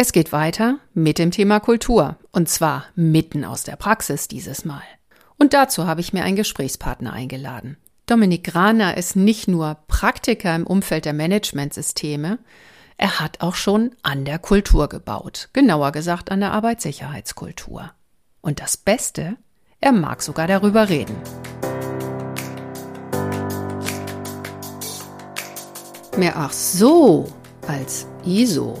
Es geht weiter mit dem Thema Kultur und zwar mitten aus der Praxis dieses Mal. Und dazu habe ich mir einen Gesprächspartner eingeladen. Dominik Graner ist nicht nur Praktiker im Umfeld der Managementsysteme, er hat auch schon an der Kultur gebaut, genauer gesagt an der Arbeitssicherheitskultur. Und das Beste, er mag sogar darüber reden. Mehr ach so als ISO.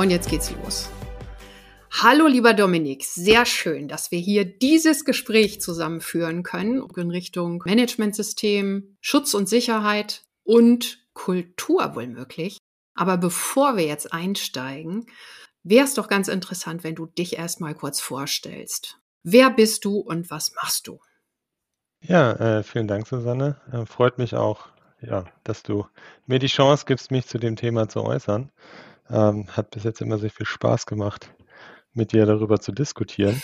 Und jetzt geht's los. Hallo, lieber Dominik. Sehr schön, dass wir hier dieses Gespräch zusammenführen können in Richtung Managementsystem, Schutz und Sicherheit und Kultur wohl möglich. Aber bevor wir jetzt einsteigen, wäre es doch ganz interessant, wenn du dich erstmal kurz vorstellst. Wer bist du und was machst du? Ja, äh, vielen Dank, Susanne. Äh, freut mich auch, ja, dass du mir die Chance gibst, mich zu dem Thema zu äußern. Ähm, hat bis jetzt immer sehr viel Spaß gemacht, mit dir darüber zu diskutieren.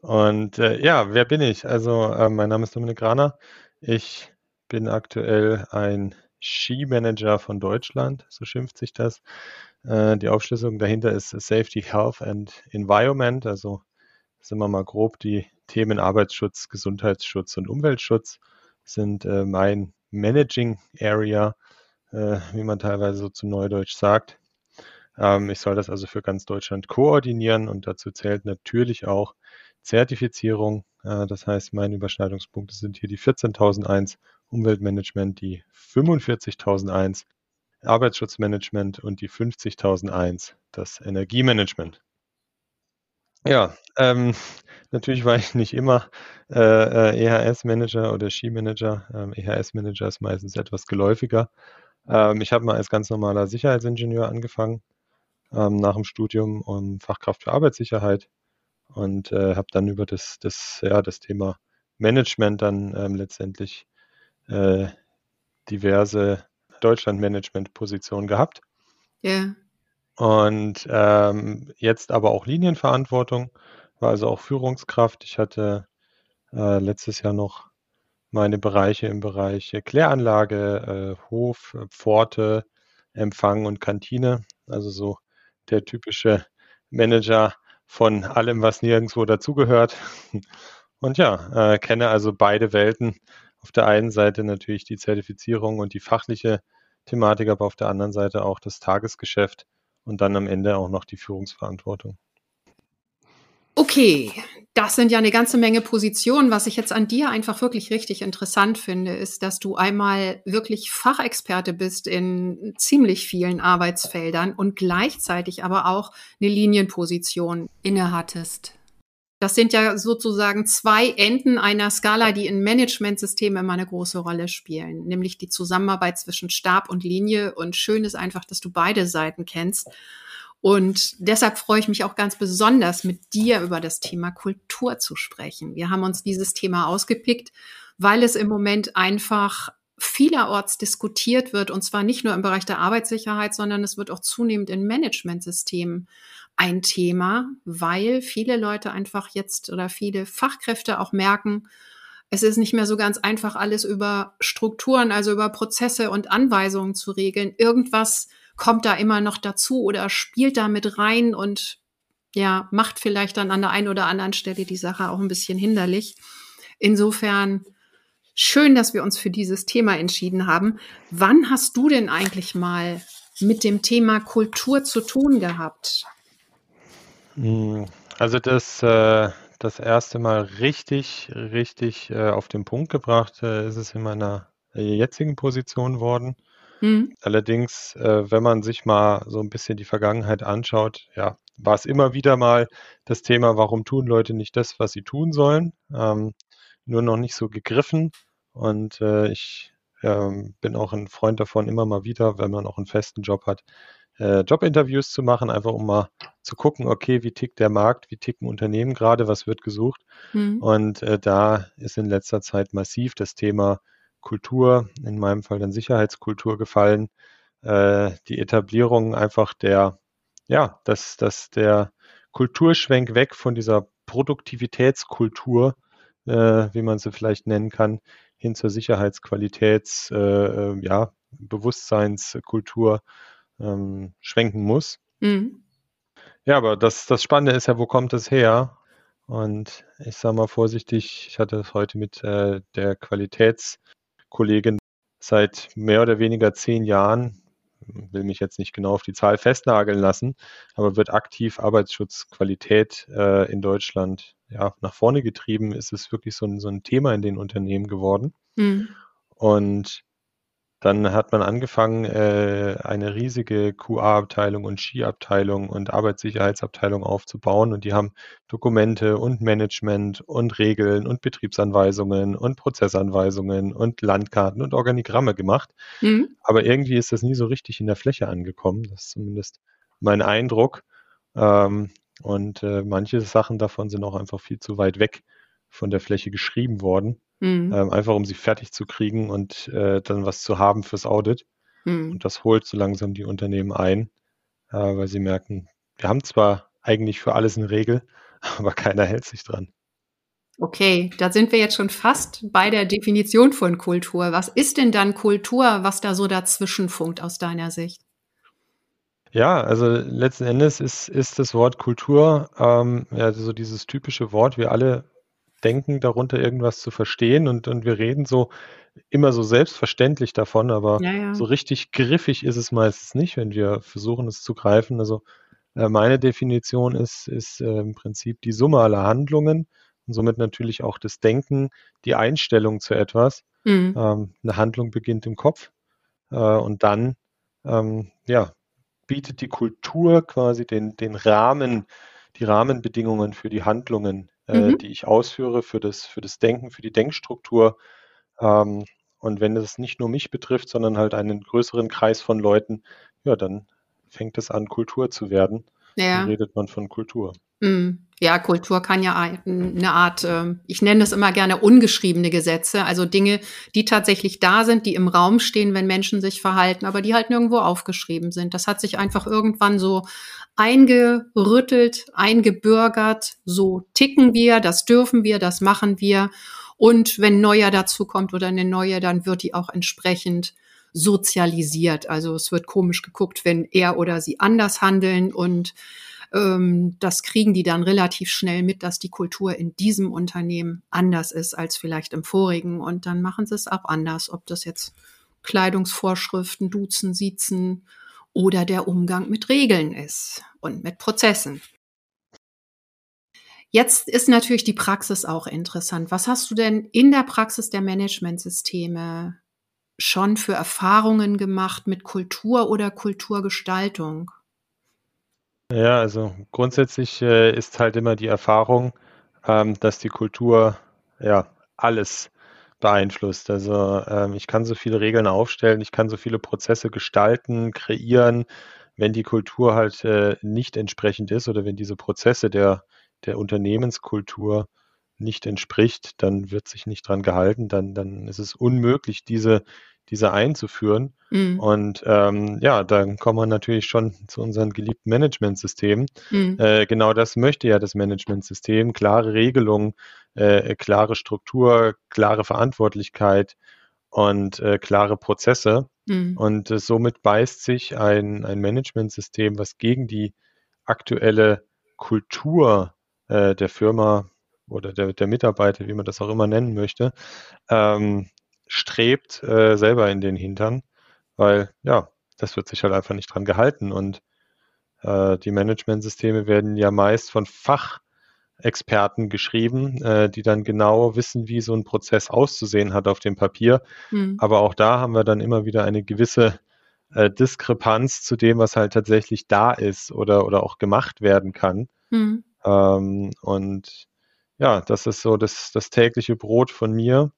Und äh, ja, wer bin ich? Also, äh, mein Name ist Dominik Graner. Ich bin aktuell ein Skimanager von Deutschland, so schimpft sich das. Äh, die Aufschlüsselung dahinter ist Safety, Health and Environment. Also sind wir mal grob die Themen Arbeitsschutz, Gesundheitsschutz und Umweltschutz sind äh, mein Managing Area, äh, wie man teilweise so zu Neudeutsch sagt. Ähm, ich soll das also für ganz Deutschland koordinieren und dazu zählt natürlich auch Zertifizierung. Äh, das heißt, meine Überschneidungspunkte sind hier die 14.001 Umweltmanagement, die 45.001 Arbeitsschutzmanagement und die 50.001 das Energiemanagement. Ja, ähm, natürlich war ich nicht immer äh, äh EHS-Manager oder Skimanager. Ähm, EHS-Manager ist meistens etwas geläufiger. Ähm, ich habe mal als ganz normaler Sicherheitsingenieur angefangen, ähm, nach dem Studium um Fachkraft für Arbeitssicherheit und äh, habe dann über das, das, ja, das Thema Management dann ähm, letztendlich äh, diverse Deutschland-Management-Positionen gehabt. Ja. Und ähm, jetzt aber auch Linienverantwortung, war also auch Führungskraft. Ich hatte äh, letztes Jahr noch meine Bereiche im Bereich Kläranlage, äh, Hof, Pforte, Empfang und Kantine, also so der typische Manager von allem, was nirgendwo dazugehört. Und ja, äh, kenne also beide Welten. Auf der einen Seite natürlich die Zertifizierung und die fachliche Thematik, aber auf der anderen Seite auch das Tagesgeschäft und dann am Ende auch noch die Führungsverantwortung. Okay, das sind ja eine ganze Menge Positionen. Was ich jetzt an dir einfach wirklich richtig interessant finde, ist, dass du einmal wirklich Fachexperte bist in ziemlich vielen Arbeitsfeldern und gleichzeitig aber auch eine Linienposition innehattest. Das sind ja sozusagen zwei Enden einer Skala, die in Managementsystemen immer eine große Rolle spielen, nämlich die Zusammenarbeit zwischen Stab und Linie. Und schön ist einfach, dass du beide Seiten kennst und deshalb freue ich mich auch ganz besonders, mit dir über das Thema Kultur zu sprechen. Wir haben uns dieses Thema ausgepickt, weil es im Moment einfach vielerorts diskutiert wird, und zwar nicht nur im Bereich der Arbeitssicherheit, sondern es wird auch zunehmend in Managementsystemen ein Thema, weil viele Leute einfach jetzt oder viele Fachkräfte auch merken, es ist nicht mehr so ganz einfach, alles über Strukturen, also über Prozesse und Anweisungen zu regeln. Irgendwas kommt da immer noch dazu oder spielt da mit rein und ja, macht vielleicht dann an der einen oder anderen Stelle die Sache auch ein bisschen hinderlich. Insofern schön, dass wir uns für dieses Thema entschieden haben. Wann hast du denn eigentlich mal mit dem Thema Kultur zu tun gehabt? Hm, also das, äh, das erste Mal richtig, richtig äh, auf den Punkt gebracht äh, ist es in meiner jetzigen Position worden. Mhm. Allerdings, äh, wenn man sich mal so ein bisschen die Vergangenheit anschaut, ja, war es immer wieder mal das Thema, warum tun Leute nicht das, was sie tun sollen? Ähm, nur noch nicht so gegriffen. und äh, ich ähm, bin auch ein Freund davon, immer mal wieder, wenn man auch einen festen Job hat, äh, Jobinterviews zu machen, einfach um mal zu gucken, okay, wie tickt der Markt, wie ticken Unternehmen gerade, was wird gesucht. Mhm. Und äh, da ist in letzter Zeit massiv das Thema Kultur, in meinem Fall dann Sicherheitskultur gefallen. Äh, die Etablierung einfach der, ja, dass, dass der Kulturschwenk weg von dieser Produktivitätskultur, äh, wie man sie vielleicht nennen kann, hin zur Sicherheitsqualitäts, äh, äh, ja, Bewusstseinskultur ähm, schwenken muss. Mhm. Ja, aber das, das Spannende ist ja, wo kommt es her? Und ich sage mal vorsichtig, ich hatte es heute mit äh, der Qualitätskollegin seit mehr oder weniger zehn Jahren, will mich jetzt nicht genau auf die Zahl festnageln lassen, aber wird aktiv Arbeitsschutzqualität äh, in Deutschland ja, nach vorne getrieben, ist es wirklich so ein, so ein Thema in den Unternehmen geworden. Mhm. Und dann hat man angefangen, äh, eine riesige QA-Abteilung und Ski-Abteilung und Arbeitssicherheitsabteilung aufzubauen. Und die haben Dokumente und Management und Regeln und Betriebsanweisungen und Prozessanweisungen und Landkarten und Organigramme gemacht. Mhm. Aber irgendwie ist das nie so richtig in der Fläche angekommen. Das ist zumindest mein Eindruck. Ähm, und äh, manche Sachen davon sind auch einfach viel zu weit weg von der Fläche geschrieben worden. Mhm. Ähm, einfach um sie fertig zu kriegen und äh, dann was zu haben fürs Audit. Mhm. Und das holt so langsam die Unternehmen ein, äh, weil sie merken, wir haben zwar eigentlich für alles eine Regel, aber keiner hält sich dran. Okay, da sind wir jetzt schon fast bei der Definition von Kultur. Was ist denn dann Kultur, was da so dazwischen funkt aus deiner Sicht? Ja, also letzten Endes ist, ist das Wort Kultur ähm, ja so dieses typische Wort. Wir alle denken, darunter irgendwas zu verstehen und, und wir reden so immer so selbstverständlich davon, aber ja, ja. so richtig griffig ist es meistens nicht, wenn wir versuchen, es zu greifen. Also äh, meine Definition ist, ist äh, im Prinzip die Summe aller Handlungen und somit natürlich auch das Denken, die Einstellung zu etwas. Mhm. Ähm, eine Handlung beginnt im Kopf äh, und dann ähm, ja, bietet die Kultur quasi den, den Rahmen, die Rahmenbedingungen für die Handlungen äh, mhm. die ich ausführe für das, für das Denken, für die Denkstruktur. Ähm, und wenn es nicht nur mich betrifft, sondern halt einen größeren Kreis von Leuten, ja, dann fängt es an, Kultur zu werden. Ja. Dann redet man von Kultur. Mhm. Ja, Kultur kann ja eine Art, ähm, ich nenne das immer gerne ungeschriebene Gesetze, also Dinge, die tatsächlich da sind, die im Raum stehen, wenn Menschen sich verhalten, aber die halt nirgendwo aufgeschrieben sind. Das hat sich einfach irgendwann so eingerüttelt, eingebürgert, so ticken wir, das dürfen wir, das machen wir. Und wenn neuer dazu kommt oder eine neue, dann wird die auch entsprechend sozialisiert. Also es wird komisch geguckt, wenn er oder sie anders handeln und ähm, das kriegen die dann relativ schnell mit, dass die Kultur in diesem Unternehmen anders ist als vielleicht im vorigen. Und dann machen sie es auch anders, ob das jetzt Kleidungsvorschriften, Duzen, Siezen oder der Umgang mit Regeln ist und mit Prozessen. Jetzt ist natürlich die Praxis auch interessant. Was hast du denn in der Praxis der Managementsysteme schon für Erfahrungen gemacht mit Kultur oder Kulturgestaltung? Ja, also grundsätzlich äh, ist halt immer die Erfahrung, ähm, dass die Kultur ja alles beeinflusst. Also ähm, ich kann so viele Regeln aufstellen, ich kann so viele Prozesse gestalten, kreieren. Wenn die Kultur halt äh, nicht entsprechend ist oder wenn diese Prozesse der, der Unternehmenskultur nicht entspricht, dann wird sich nicht dran gehalten, dann, dann ist es unmöglich, diese, diese einzuführen. Mhm. Und ähm, ja, dann kommen wir natürlich schon zu unseren geliebten Managementsystemen. Mhm. Äh, genau das möchte ja das Managementsystem. Klare Regelungen, äh, klare Struktur, klare Verantwortlichkeit und äh, klare Prozesse. Mhm. Und äh, somit beißt sich ein, ein Managementsystem, was gegen die aktuelle Kultur äh, der Firma oder der, der Mitarbeiter, wie man das auch immer nennen möchte, ähm, strebt, äh, selber in den Hintern, weil ja, das wird sich halt einfach nicht dran gehalten und äh, die Managementsysteme werden ja meist von Fachexperten geschrieben, äh, die dann genau wissen, wie so ein Prozess auszusehen hat auf dem Papier. Mhm. Aber auch da haben wir dann immer wieder eine gewisse äh, Diskrepanz zu dem, was halt tatsächlich da ist oder, oder auch gemacht werden kann. Mhm. Ähm, und ja, das ist so das, das tägliche Brot von mir,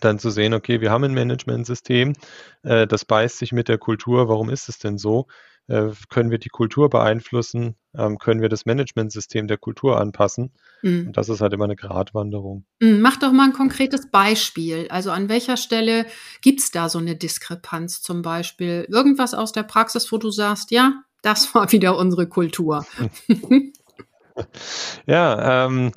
dann zu sehen, okay, wir haben ein Managementsystem, äh, das beißt sich mit der Kultur. Warum ist es denn so? Äh, können wir die Kultur beeinflussen? Ähm, können wir das Managementsystem der Kultur anpassen? Mhm. Und das ist halt immer eine Gratwanderung. Mhm, mach doch mal ein konkretes Beispiel. Also an welcher Stelle gibt es da so eine Diskrepanz zum Beispiel? Irgendwas aus der Praxis, wo du sagst, ja, das war wieder unsere Kultur. ja, ähm,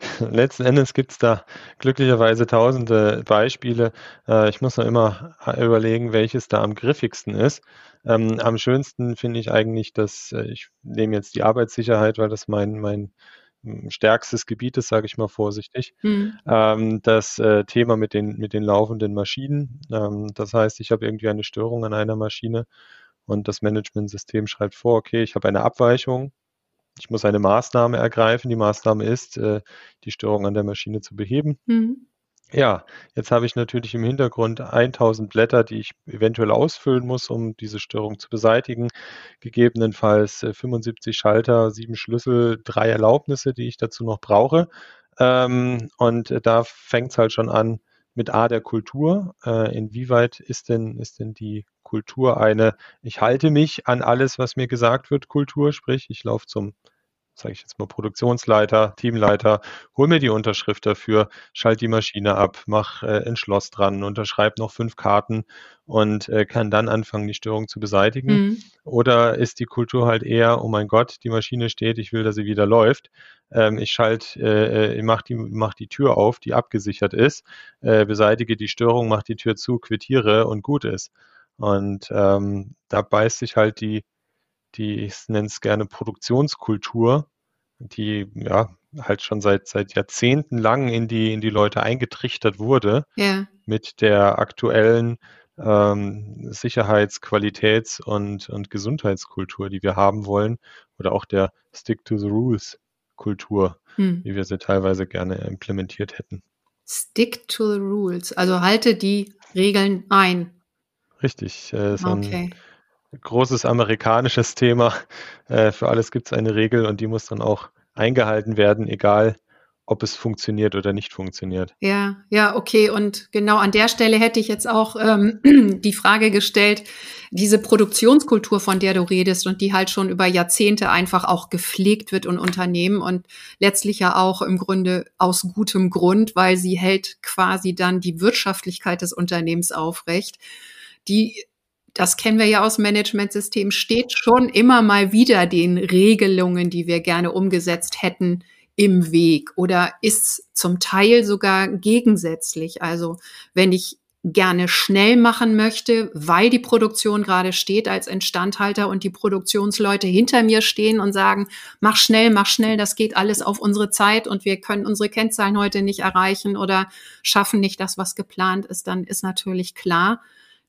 letzten Endes gibt es da glücklicherweise tausende Beispiele. Äh, ich muss noch immer überlegen, welches da am griffigsten ist. Ähm, am schönsten finde ich eigentlich, dass äh, ich nehme jetzt die Arbeitssicherheit, weil das mein, mein hm, stärkstes Gebiet ist, sage ich mal vorsichtig. Mhm. Das äh, Thema mit den, mit den laufenden Maschinen. Ähm, das heißt, ich habe irgendwie eine Störung an einer Maschine und das Managementsystem schreibt vor, okay, ich habe eine Abweichung ich muss eine Maßnahme ergreifen. Die Maßnahme ist, äh, die Störung an der Maschine zu beheben. Mhm. Ja, jetzt habe ich natürlich im Hintergrund 1000 Blätter, die ich eventuell ausfüllen muss, um diese Störung zu beseitigen. Gegebenenfalls 75 äh, Schalter, sieben Schlüssel, drei Erlaubnisse, die ich dazu noch brauche. Ähm, und äh, da fängt es halt schon an mit A der Kultur. inwieweit ist denn, ist denn die Kultur eine, ich halte mich an alles, was mir gesagt wird, Kultur, sprich, ich laufe zum sage ich jetzt mal, Produktionsleiter, Teamleiter, hol mir die Unterschrift dafür, schalt die Maschine ab, mach äh, ein Schloss dran, unterschreib noch fünf Karten und äh, kann dann anfangen, die Störung zu beseitigen. Mhm. Oder ist die Kultur halt eher, oh mein Gott, die Maschine steht, ich will, dass sie wieder läuft. Ähm, ich schalte, äh, äh, mach, die, mach die Tür auf, die abgesichert ist, äh, beseitige die Störung, mach die Tür zu, quittiere und gut ist. Und ähm, da beißt sich halt die die, ich nenne es gerne Produktionskultur, die ja halt schon seit, seit Jahrzehnten lang in die, in die Leute eingetrichtert wurde, ja. mit der aktuellen ähm, Sicherheits-, Qualitäts- und, und Gesundheitskultur, die wir haben wollen, oder auch der Stick to the Rules Kultur, hm. wie wir sie teilweise gerne implementiert hätten. Stick to the Rules, also halte die Regeln ein. Richtig, äh, so okay. ein großes amerikanisches Thema. Äh, für alles gibt es eine Regel und die muss dann auch eingehalten werden, egal ob es funktioniert oder nicht funktioniert. Ja, ja, okay. Und genau an der Stelle hätte ich jetzt auch ähm, die Frage gestellt, diese Produktionskultur, von der du redest und die halt schon über Jahrzehnte einfach auch gepflegt wird und Unternehmen und letztlich ja auch im Grunde aus gutem Grund, weil sie hält quasi dann die Wirtschaftlichkeit des Unternehmens aufrecht. Die das kennen wir ja aus Managementsystemen, steht schon immer mal wieder den Regelungen, die wir gerne umgesetzt hätten, im Weg oder ist zum Teil sogar gegensätzlich. Also wenn ich gerne schnell machen möchte, weil die Produktion gerade steht als Instandhalter und die Produktionsleute hinter mir stehen und sagen, mach schnell, mach schnell, das geht alles auf unsere Zeit und wir können unsere Kennzahlen heute nicht erreichen oder schaffen nicht das, was geplant ist, dann ist natürlich klar,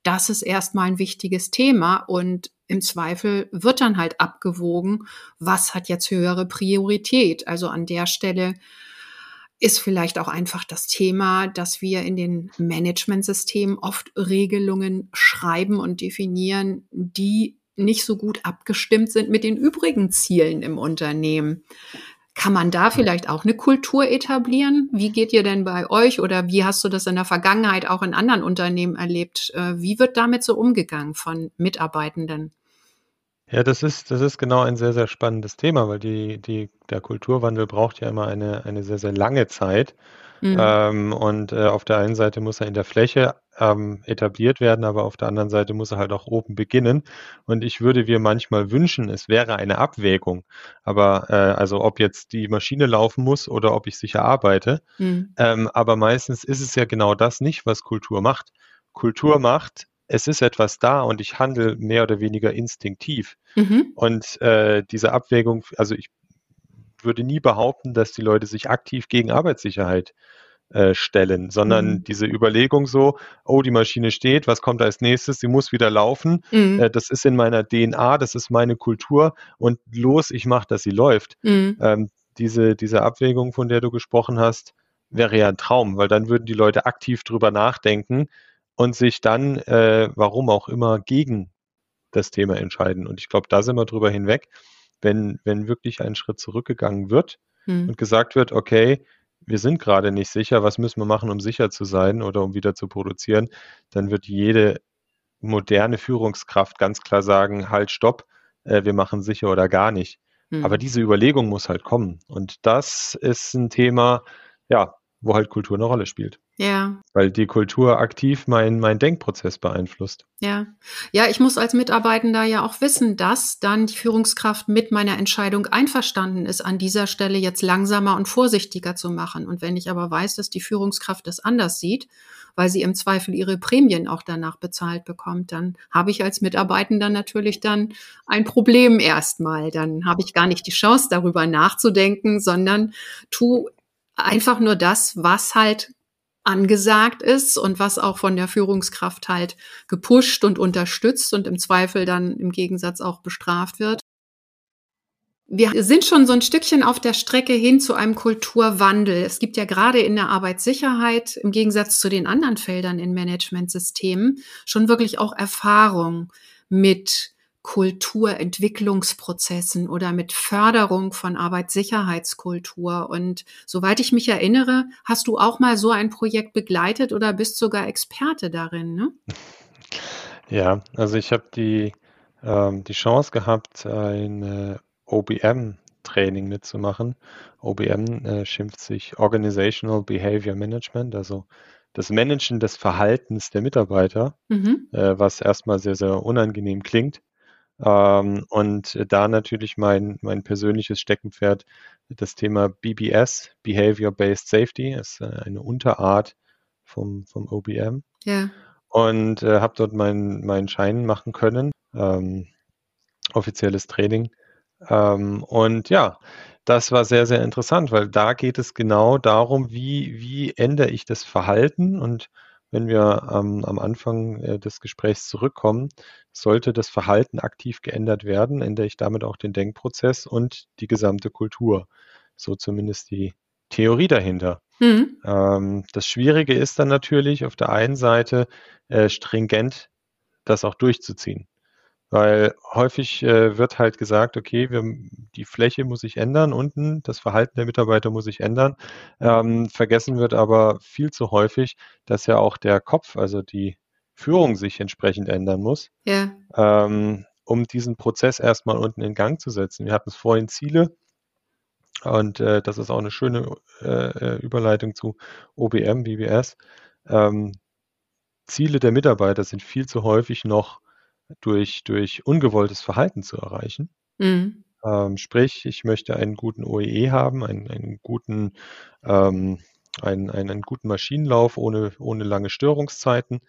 das ist erstmal ein wichtiges Thema und im Zweifel wird dann halt abgewogen, was hat jetzt höhere Priorität. Also an der Stelle ist vielleicht auch einfach das Thema, dass wir in den Managementsystemen oft Regelungen schreiben und definieren, die nicht so gut abgestimmt sind mit den übrigen Zielen im Unternehmen. Kann man da vielleicht auch eine Kultur etablieren? Wie geht ihr denn bei euch oder wie hast du das in der Vergangenheit auch in anderen Unternehmen erlebt? Äh, wie wird damit so umgegangen von Mitarbeitenden? Ja, das ist, das ist genau ein sehr, sehr spannendes Thema, weil die, die, der Kulturwandel braucht ja immer eine, eine sehr, sehr lange Zeit. Mhm. Ähm, und äh, auf der einen Seite muss er in der Fläche ähm, etabliert werden, aber auf der anderen Seite muss er halt auch oben beginnen. Und ich würde mir manchmal wünschen, es wäre eine Abwägung. Aber äh, also ob jetzt die Maschine laufen muss oder ob ich sicher arbeite. Mhm. Ähm, aber meistens ist es ja genau das nicht, was Kultur macht. Kultur macht, es ist etwas da und ich handle mehr oder weniger instinktiv. Mhm. Und äh, diese Abwägung, also ich würde nie behaupten, dass die Leute sich aktiv gegen Arbeitssicherheit äh, stellen, sondern mhm. diese Überlegung so, oh, die Maschine steht, was kommt als nächstes, sie muss wieder laufen, mhm. äh, das ist in meiner DNA, das ist meine Kultur und los, ich mache, dass sie läuft. Mhm. Ähm, diese, diese Abwägung, von der du gesprochen hast, wäre ja ein Traum, weil dann würden die Leute aktiv drüber nachdenken und sich dann, äh, warum auch immer, gegen das Thema entscheiden. Und ich glaube, da sind wir drüber hinweg wenn, wenn wirklich ein Schritt zurückgegangen wird hm. und gesagt wird, okay, wir sind gerade nicht sicher, was müssen wir machen, um sicher zu sein oder um wieder zu produzieren, dann wird jede moderne Führungskraft ganz klar sagen, halt, stopp, äh, wir machen sicher oder gar nicht. Mhm. Aber diese Überlegung muss halt kommen. Und das ist ein Thema, ja, wo halt Kultur eine Rolle spielt. Ja. Weil die Kultur aktiv meinen mein Denkprozess beeinflusst. Ja. Ja, ich muss als Mitarbeitender ja auch wissen, dass dann die Führungskraft mit meiner Entscheidung einverstanden ist, an dieser Stelle jetzt langsamer und vorsichtiger zu machen. Und wenn ich aber weiß, dass die Führungskraft das anders sieht, weil sie im Zweifel ihre Prämien auch danach bezahlt bekommt, dann habe ich als Mitarbeitender natürlich dann ein Problem erstmal. Dann habe ich gar nicht die Chance, darüber nachzudenken, sondern tu einfach nur das, was halt angesagt ist und was auch von der Führungskraft halt gepusht und unterstützt und im Zweifel dann im Gegensatz auch bestraft wird. Wir sind schon so ein Stückchen auf der Strecke hin zu einem Kulturwandel. Es gibt ja gerade in der Arbeitssicherheit im Gegensatz zu den anderen Feldern in Managementsystemen schon wirklich auch Erfahrung mit Kulturentwicklungsprozessen oder mit Förderung von Arbeitssicherheitskultur. Und soweit ich mich erinnere, hast du auch mal so ein Projekt begleitet oder bist sogar Experte darin, ne? Ja, also ich habe die, ähm, die Chance gehabt, ein OBM-Training mitzumachen. OBM äh, schimpft sich Organizational Behavior Management, also das Managen des Verhaltens der Mitarbeiter, mhm. äh, was erstmal sehr, sehr unangenehm klingt. Ähm, und da natürlich mein, mein persönliches Steckenpferd, das Thema BBS, Behavior-Based Safety, ist äh, eine Unterart vom, vom OBM. Ja. Und äh, habe dort meinen mein Schein machen können, ähm, offizielles Training. Ähm, und ja, das war sehr, sehr interessant, weil da geht es genau darum, wie, wie ändere ich das Verhalten und wenn wir ähm, am Anfang äh, des Gesprächs zurückkommen, sollte das Verhalten aktiv geändert werden, ändere ich damit auch den Denkprozess und die gesamte Kultur. So zumindest die Theorie dahinter. Mhm. Ähm, das Schwierige ist dann natürlich auf der einen Seite äh, stringent das auch durchzuziehen. Weil häufig äh, wird halt gesagt, okay, wir, die Fläche muss sich ändern unten, das Verhalten der Mitarbeiter muss sich ändern. Ähm, vergessen wird aber viel zu häufig, dass ja auch der Kopf, also die Führung sich entsprechend ändern muss, ja. ähm, um diesen Prozess erstmal unten in Gang zu setzen. Wir hatten es vorhin Ziele und äh, das ist auch eine schöne äh, äh Überleitung zu OBM, BBS. Ähm, Ziele der Mitarbeiter sind viel zu häufig noch durch, durch ungewolltes Verhalten zu erreichen. Mhm. Ähm, sprich, ich möchte einen guten OEE e haben, einen, einen guten ähm, einen, einen guten Maschinenlauf ohne, ohne lange Störungszeiten.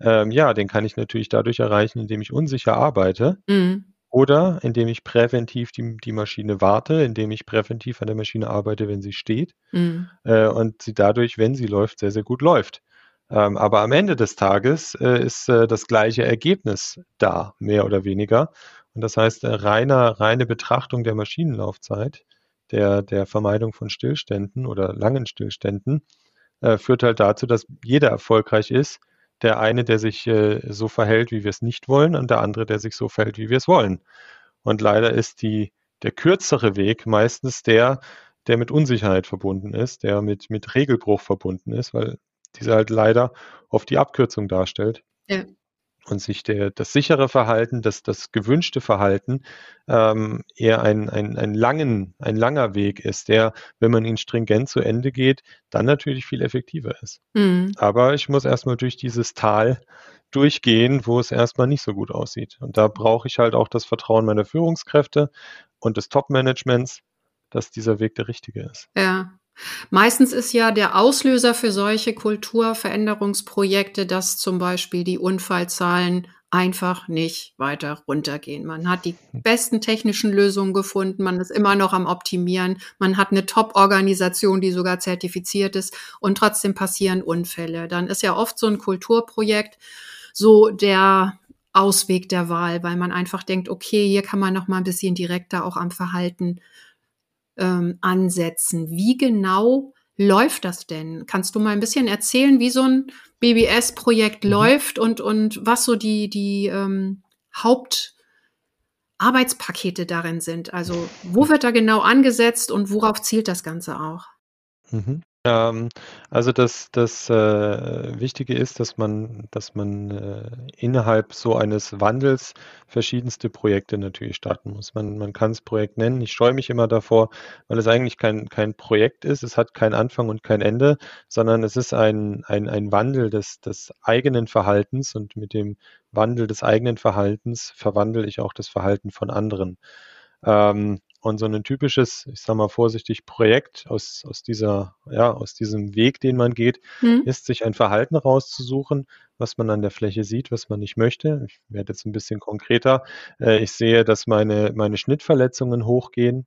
Ähm, ja, den kann ich natürlich dadurch erreichen, indem ich unsicher arbeite. Mhm. Oder indem ich präventiv die, die Maschine warte, indem ich präventiv an der Maschine arbeite, wenn sie steht. Mhm. Äh, und sie dadurch, wenn sie läuft, sehr, sehr gut läuft. Ähm, aber am Ende des Tages äh, ist äh, das gleiche Ergebnis da, mehr oder weniger. Und das heißt, äh, reiner, reine Betrachtung der Maschinenlaufzeit, der, der Vermeidung von Stillständen oder langen Stillständen, äh, führt halt dazu, dass jeder erfolgreich ist. Der eine, der sich äh, so verhält, wie wir es nicht wollen, und der andere, der sich so verhält, wie wir es wollen. Und leider ist die, der kürzere Weg meistens der, der mit Unsicherheit verbunden ist, der mit, mit Regelbruch verbunden ist, weil diese halt leider oft die Abkürzung darstellt. Ja. Und sich der, das sichere Verhalten, das, das gewünschte Verhalten ähm, eher ein, ein, ein, langen, ein langer Weg ist, der, wenn man ihn stringent zu Ende geht, dann natürlich viel effektiver ist. Mhm. Aber ich muss erstmal durch dieses Tal durchgehen, wo es erstmal nicht so gut aussieht. Und da brauche ich halt auch das Vertrauen meiner Führungskräfte und des Top-Managements, dass dieser Weg der richtige ist. Ja, Meistens ist ja der Auslöser für solche Kulturveränderungsprojekte, dass zum Beispiel die Unfallzahlen einfach nicht weiter runtergehen. Man hat die besten technischen Lösungen gefunden, man ist immer noch am Optimieren, man hat eine Top-Organisation, die sogar zertifiziert ist und trotzdem passieren Unfälle. Dann ist ja oft so ein Kulturprojekt so der Ausweg der Wahl, weil man einfach denkt, okay, hier kann man noch mal ein bisschen direkter auch am Verhalten ähm, ansetzen. Wie genau läuft das denn? Kannst du mal ein bisschen erzählen, wie so ein BBS-Projekt mhm. läuft und, und was so die, die ähm, Hauptarbeitspakete darin sind? Also wo wird da genau angesetzt und worauf zielt das Ganze auch? Mhm. Ähm, also das das, äh, Wichtige ist, dass man dass man, äh, innerhalb so eines Wandels verschiedenste Projekte natürlich starten muss. Man man kann's Projekt nennen. Ich scheue mich immer davor, weil es eigentlich kein kein Projekt ist. Es hat keinen Anfang und kein Ende, sondern es ist ein ein ein Wandel des des eigenen Verhaltens und mit dem Wandel des eigenen Verhaltens verwandle ich auch das Verhalten von anderen. Ähm, und so ein typisches, ich sage mal vorsichtig, Projekt aus aus dieser ja, aus diesem Weg, den man geht, Mhm. ist, sich ein Verhalten rauszusuchen, was man an der Fläche sieht, was man nicht möchte. Ich werde jetzt 'n bisschen konkreter. Äh, ich sehe, dass meine meine Schnittverletzungen hochgehen,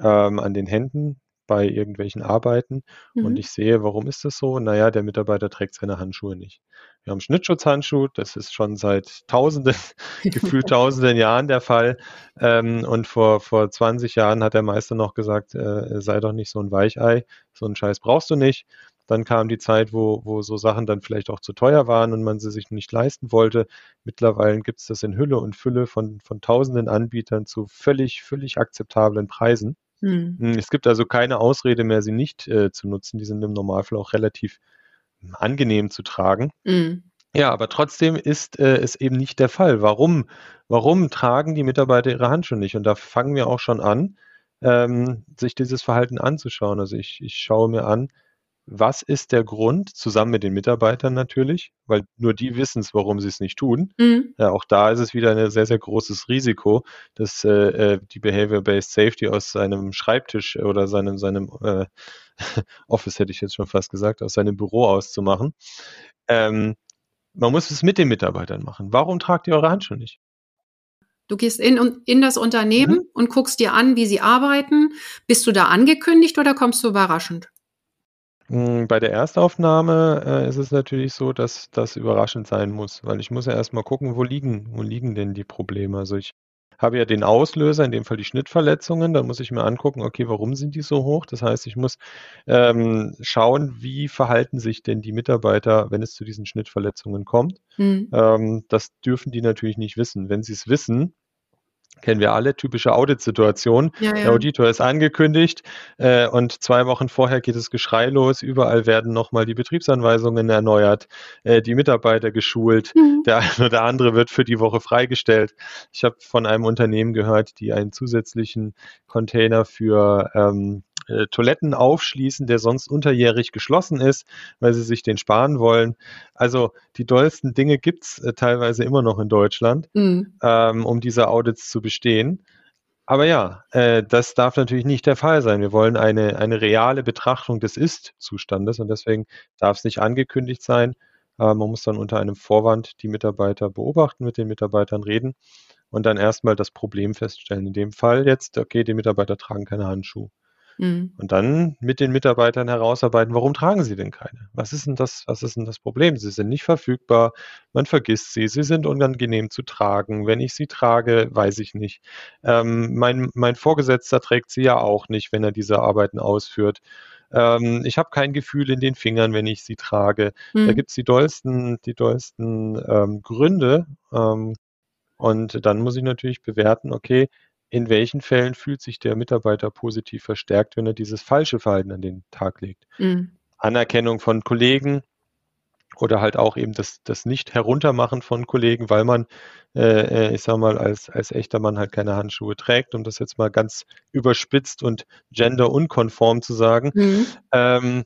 ähm, an den Händen bei irgendwelchen Arbeiten und Mhm. ich sehe, warum ist das so? Na ja, der Mitarbeiter trägt seine Handschuhe nicht. Wir haben Schnittschutzhandschuh, das ist schon seit Tausenden, gefühlt Tausenden Jahren der Fall. Ähm, und vor vor 20 Jahren hat der Meister noch gesagt: „Äh, sei doch nicht so 'n Weichei, so 'n Scheiß brauchst du nicht.“ Dann kam die Zeit, wo wo so Sachen dann vielleicht auch zu teuer waren und man sie sich nicht leisten wollte. Mittlerweile gibt's das in Hülle und Fülle von von tausenden Anbietern zu völlig völlig akzeptablen Preisen. Mhm. Hm, es gibt also keine Ausrede mehr, sie nicht, äh, zu nutzen. Die sind im Normalfall auch relativ, hm, angenehm zu tragen. Mhm. Ja, aber trotzdem ist, äh, es eben nicht der Fall. Warum warum tragen die Mitarbeiter ihre Handschuhe nicht? Und da fangen wir auch schon an, ähm, sich dieses Verhalten anzuschauen. Also, ich ich schaue mir an, was ist der Grund, zusammen mit den Mitarbeitern natürlich, weil nur die wissen's, warum sie's nicht tun. Mhm. Ja, auch da ist es wieder 'ne sehr, sehr großes Risiko, dass, äh, äh, die Behaviour-Based Safety aus seinem Schreibtisch oder seinem seinem, äh, Office hätte ich jetzt schon fast gesagt, aus seinem Büro aus zu machen. Ähm, man muss es mit den Mitarbeitern machen. „Warum tragt ihr eure Handschuhe nicht?“ Du gehst in in das Mhm. Unternehmen und guckst dir an, wie sie arbeiten. Bist du da angekündigt oder kommst du überraschend? Hm, bei der Erstaufnahme, äh, ist es natürlich so, dass das überraschend sein muss, weil ich muss ja erst mal gucken, wo liegen wo liegen denn die Probleme? Also, ich habe ja den Auslöser, in dem Fall die Schnittverletzungen. Da muss ich mir angucken, okay, warum sind die so hoch? Das heißt, ich muss, ähm, schauen, wie verhalten sich denn die Mitarbeiter, wenn es zu diesen Schnittverletzungen kommt? Mhm. Ähm, das dürfen die natürlich nicht wissen. Wenn sie's wissen kennen wir alle, typische Auditsituation. Ja, Der ja. Auditor ist angekündigt, äh, und 2 Wochen vorher geht das Geschrei los. Überall werden noch mal die Betriebsanweisungen erneuert, äh, die Mitarbeiter geschult. Mhm. Der eine oder andere wird für die Woche freigestellt. Ich habe von einem Unternehmen gehört, die einen zusätzlichen Container für, ähm, äh, Toiletten aufschließen, der sonst unterjährig geschlossen ist, weil sie sich den sparen wollen. Also, die dollsten Dinge gibt's, äh, teilweise immer noch in Deutschland, Mhm. ähm, um diese Audits zu bestehen. Aber ja, äh, das darf natürlich nicht der Fall sein. Wir wollen eine eine reale Betrachtung des Ist-Zustandes und deswegen darf's nicht angekündigt sein. Äh, man muss dann unter einem Vorwand die Mitarbeiter beobachten, mit den Mitarbeitern reden und dann erst mal das Problem feststellen. In dem Fall jetzt, okay, die Mitarbeiter tragen keine Handschuhe. Mhm. Und dann mit den Mitarbeitern herausarbeiten, warum tragen sie denn keine? Was ist 'n das was ist 'n das Problem? Sie sind nicht verfügbar, man vergisst sie, sie sind unangenehm zu tragen. Wenn ich sie trage, weiß ich nicht. Ähm, mein mein Vorgesetzter trägt sie ja auch nicht, wenn er diese Arbeiten ausführt. Ähm, ich habe kein Gefühl in den Fingern, wenn ich sie trage. Da Mhm. gibt's die dollsten die dollsten, ähm, Gründe, ähm, und dann muss ich natürlich bewerten, okay, in welchen Fällen fühlt sich der Mitarbeiter positiv verstärkt, wenn er dieses falsche Verhalten an den Tag legt? Mhm. Anerkennung von Kollegen oder halt auch eben das das Nicht-Heruntermachen von Kollegen, weil man, äh, äh, ich sage mal, als als echter Mann halt keine Handschuhe trägt, um das jetzt mal ganz überspitzt und genderunkonform zu sagen. Mhm. Ähm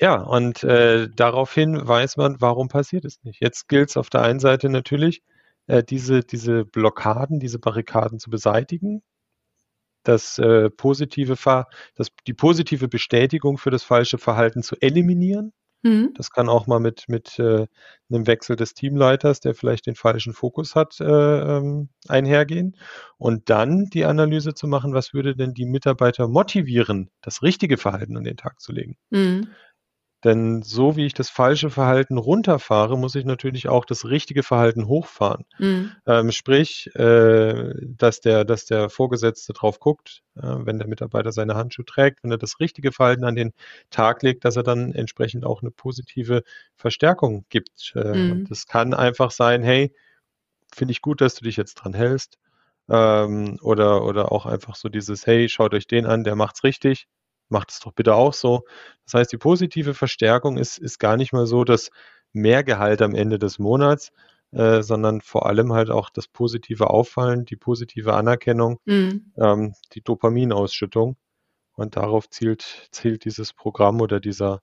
ja, und, äh, daraufhin weiß man, warum passiert es nicht? Jetzt gilt's auf der einen Seite natürlich, äh, diese diese Blockaden, diese Barrikaden zu beseitigen. Das, äh, positive Ver das die positive Bestätigung für das falsche Verhalten zu eliminieren. Mhm. Das kann auch mal mit mit, äh, 'nem Wechsel des Teamleiters, der vielleicht den falschen Fokus hat, äh, ähm, einhergehen. Und dann die Analyse zu machen, was würde denn die Mitarbeiter motivieren, das richtige Verhalten an den Tag zu legen? Mhm. Denn so wie ich das falsche Verhalten runterfahre, muss ich natürlich auch das richtige Verhalten hochfahren. Mhm. Ähm, sprich, äh, dass der dass der Vorgesetzte drauf guckt, äh, wenn der Mitarbeiter seine Handschuhe trägt, wenn er das richtige Verhalten an den Tag legt, dass er dann entsprechend auch 'ne positive Verstärkung gibt. Äh, Mhm. das kann einfach sein: „Hey, finde ich gut, dass du dich jetzt dran hältst.“ Ähm, oder oder auch einfach so dieses: „Hey, schaut euch den an, der macht's richtig.“ Macht es doch bitte auch so. Das heißt, die positive Verstärkung ist, ist gar nicht mal so das Mehrgehalt am Ende des Monats, äh, sondern vor allem halt auch das positive Auffallen, die positive Anerkennung, mhm. ähm, die Dopaminausschüttung. Und darauf zielt, zielt dieses Programm oder dieser,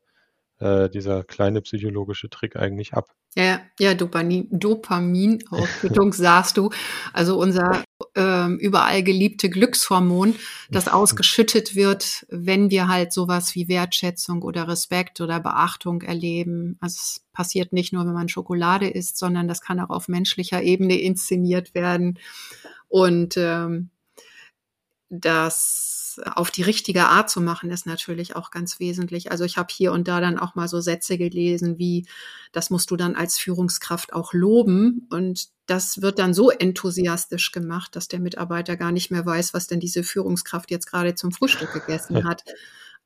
äh, dieser kleine psychologische Trick eigentlich ab. Ja, ja, Dopamin, Dopaminausschüttung sagst du. Also unser ähm, überall geliebte Glückshormon, das ausgeschüttet wird, wenn wir halt sowas wie Wertschätzung oder Respekt oder Beachtung erleben. Also es passiert nicht nur, wenn man Schokolade isst, sondern das kann auch auf menschlicher Ebene inszeniert werden. Und ähm, das auf die richtige Art zu machen, ist natürlich auch ganz wesentlich. Also ich habe hier und da dann auch mal so Sätze gelesen wie, das musst du dann als Führungskraft auch loben. Und das wird dann so enthusiastisch gemacht, dass der Mitarbeiter gar nicht mehr weiß, was denn diese Führungskraft jetzt gerade zum Frühstück gegessen hat.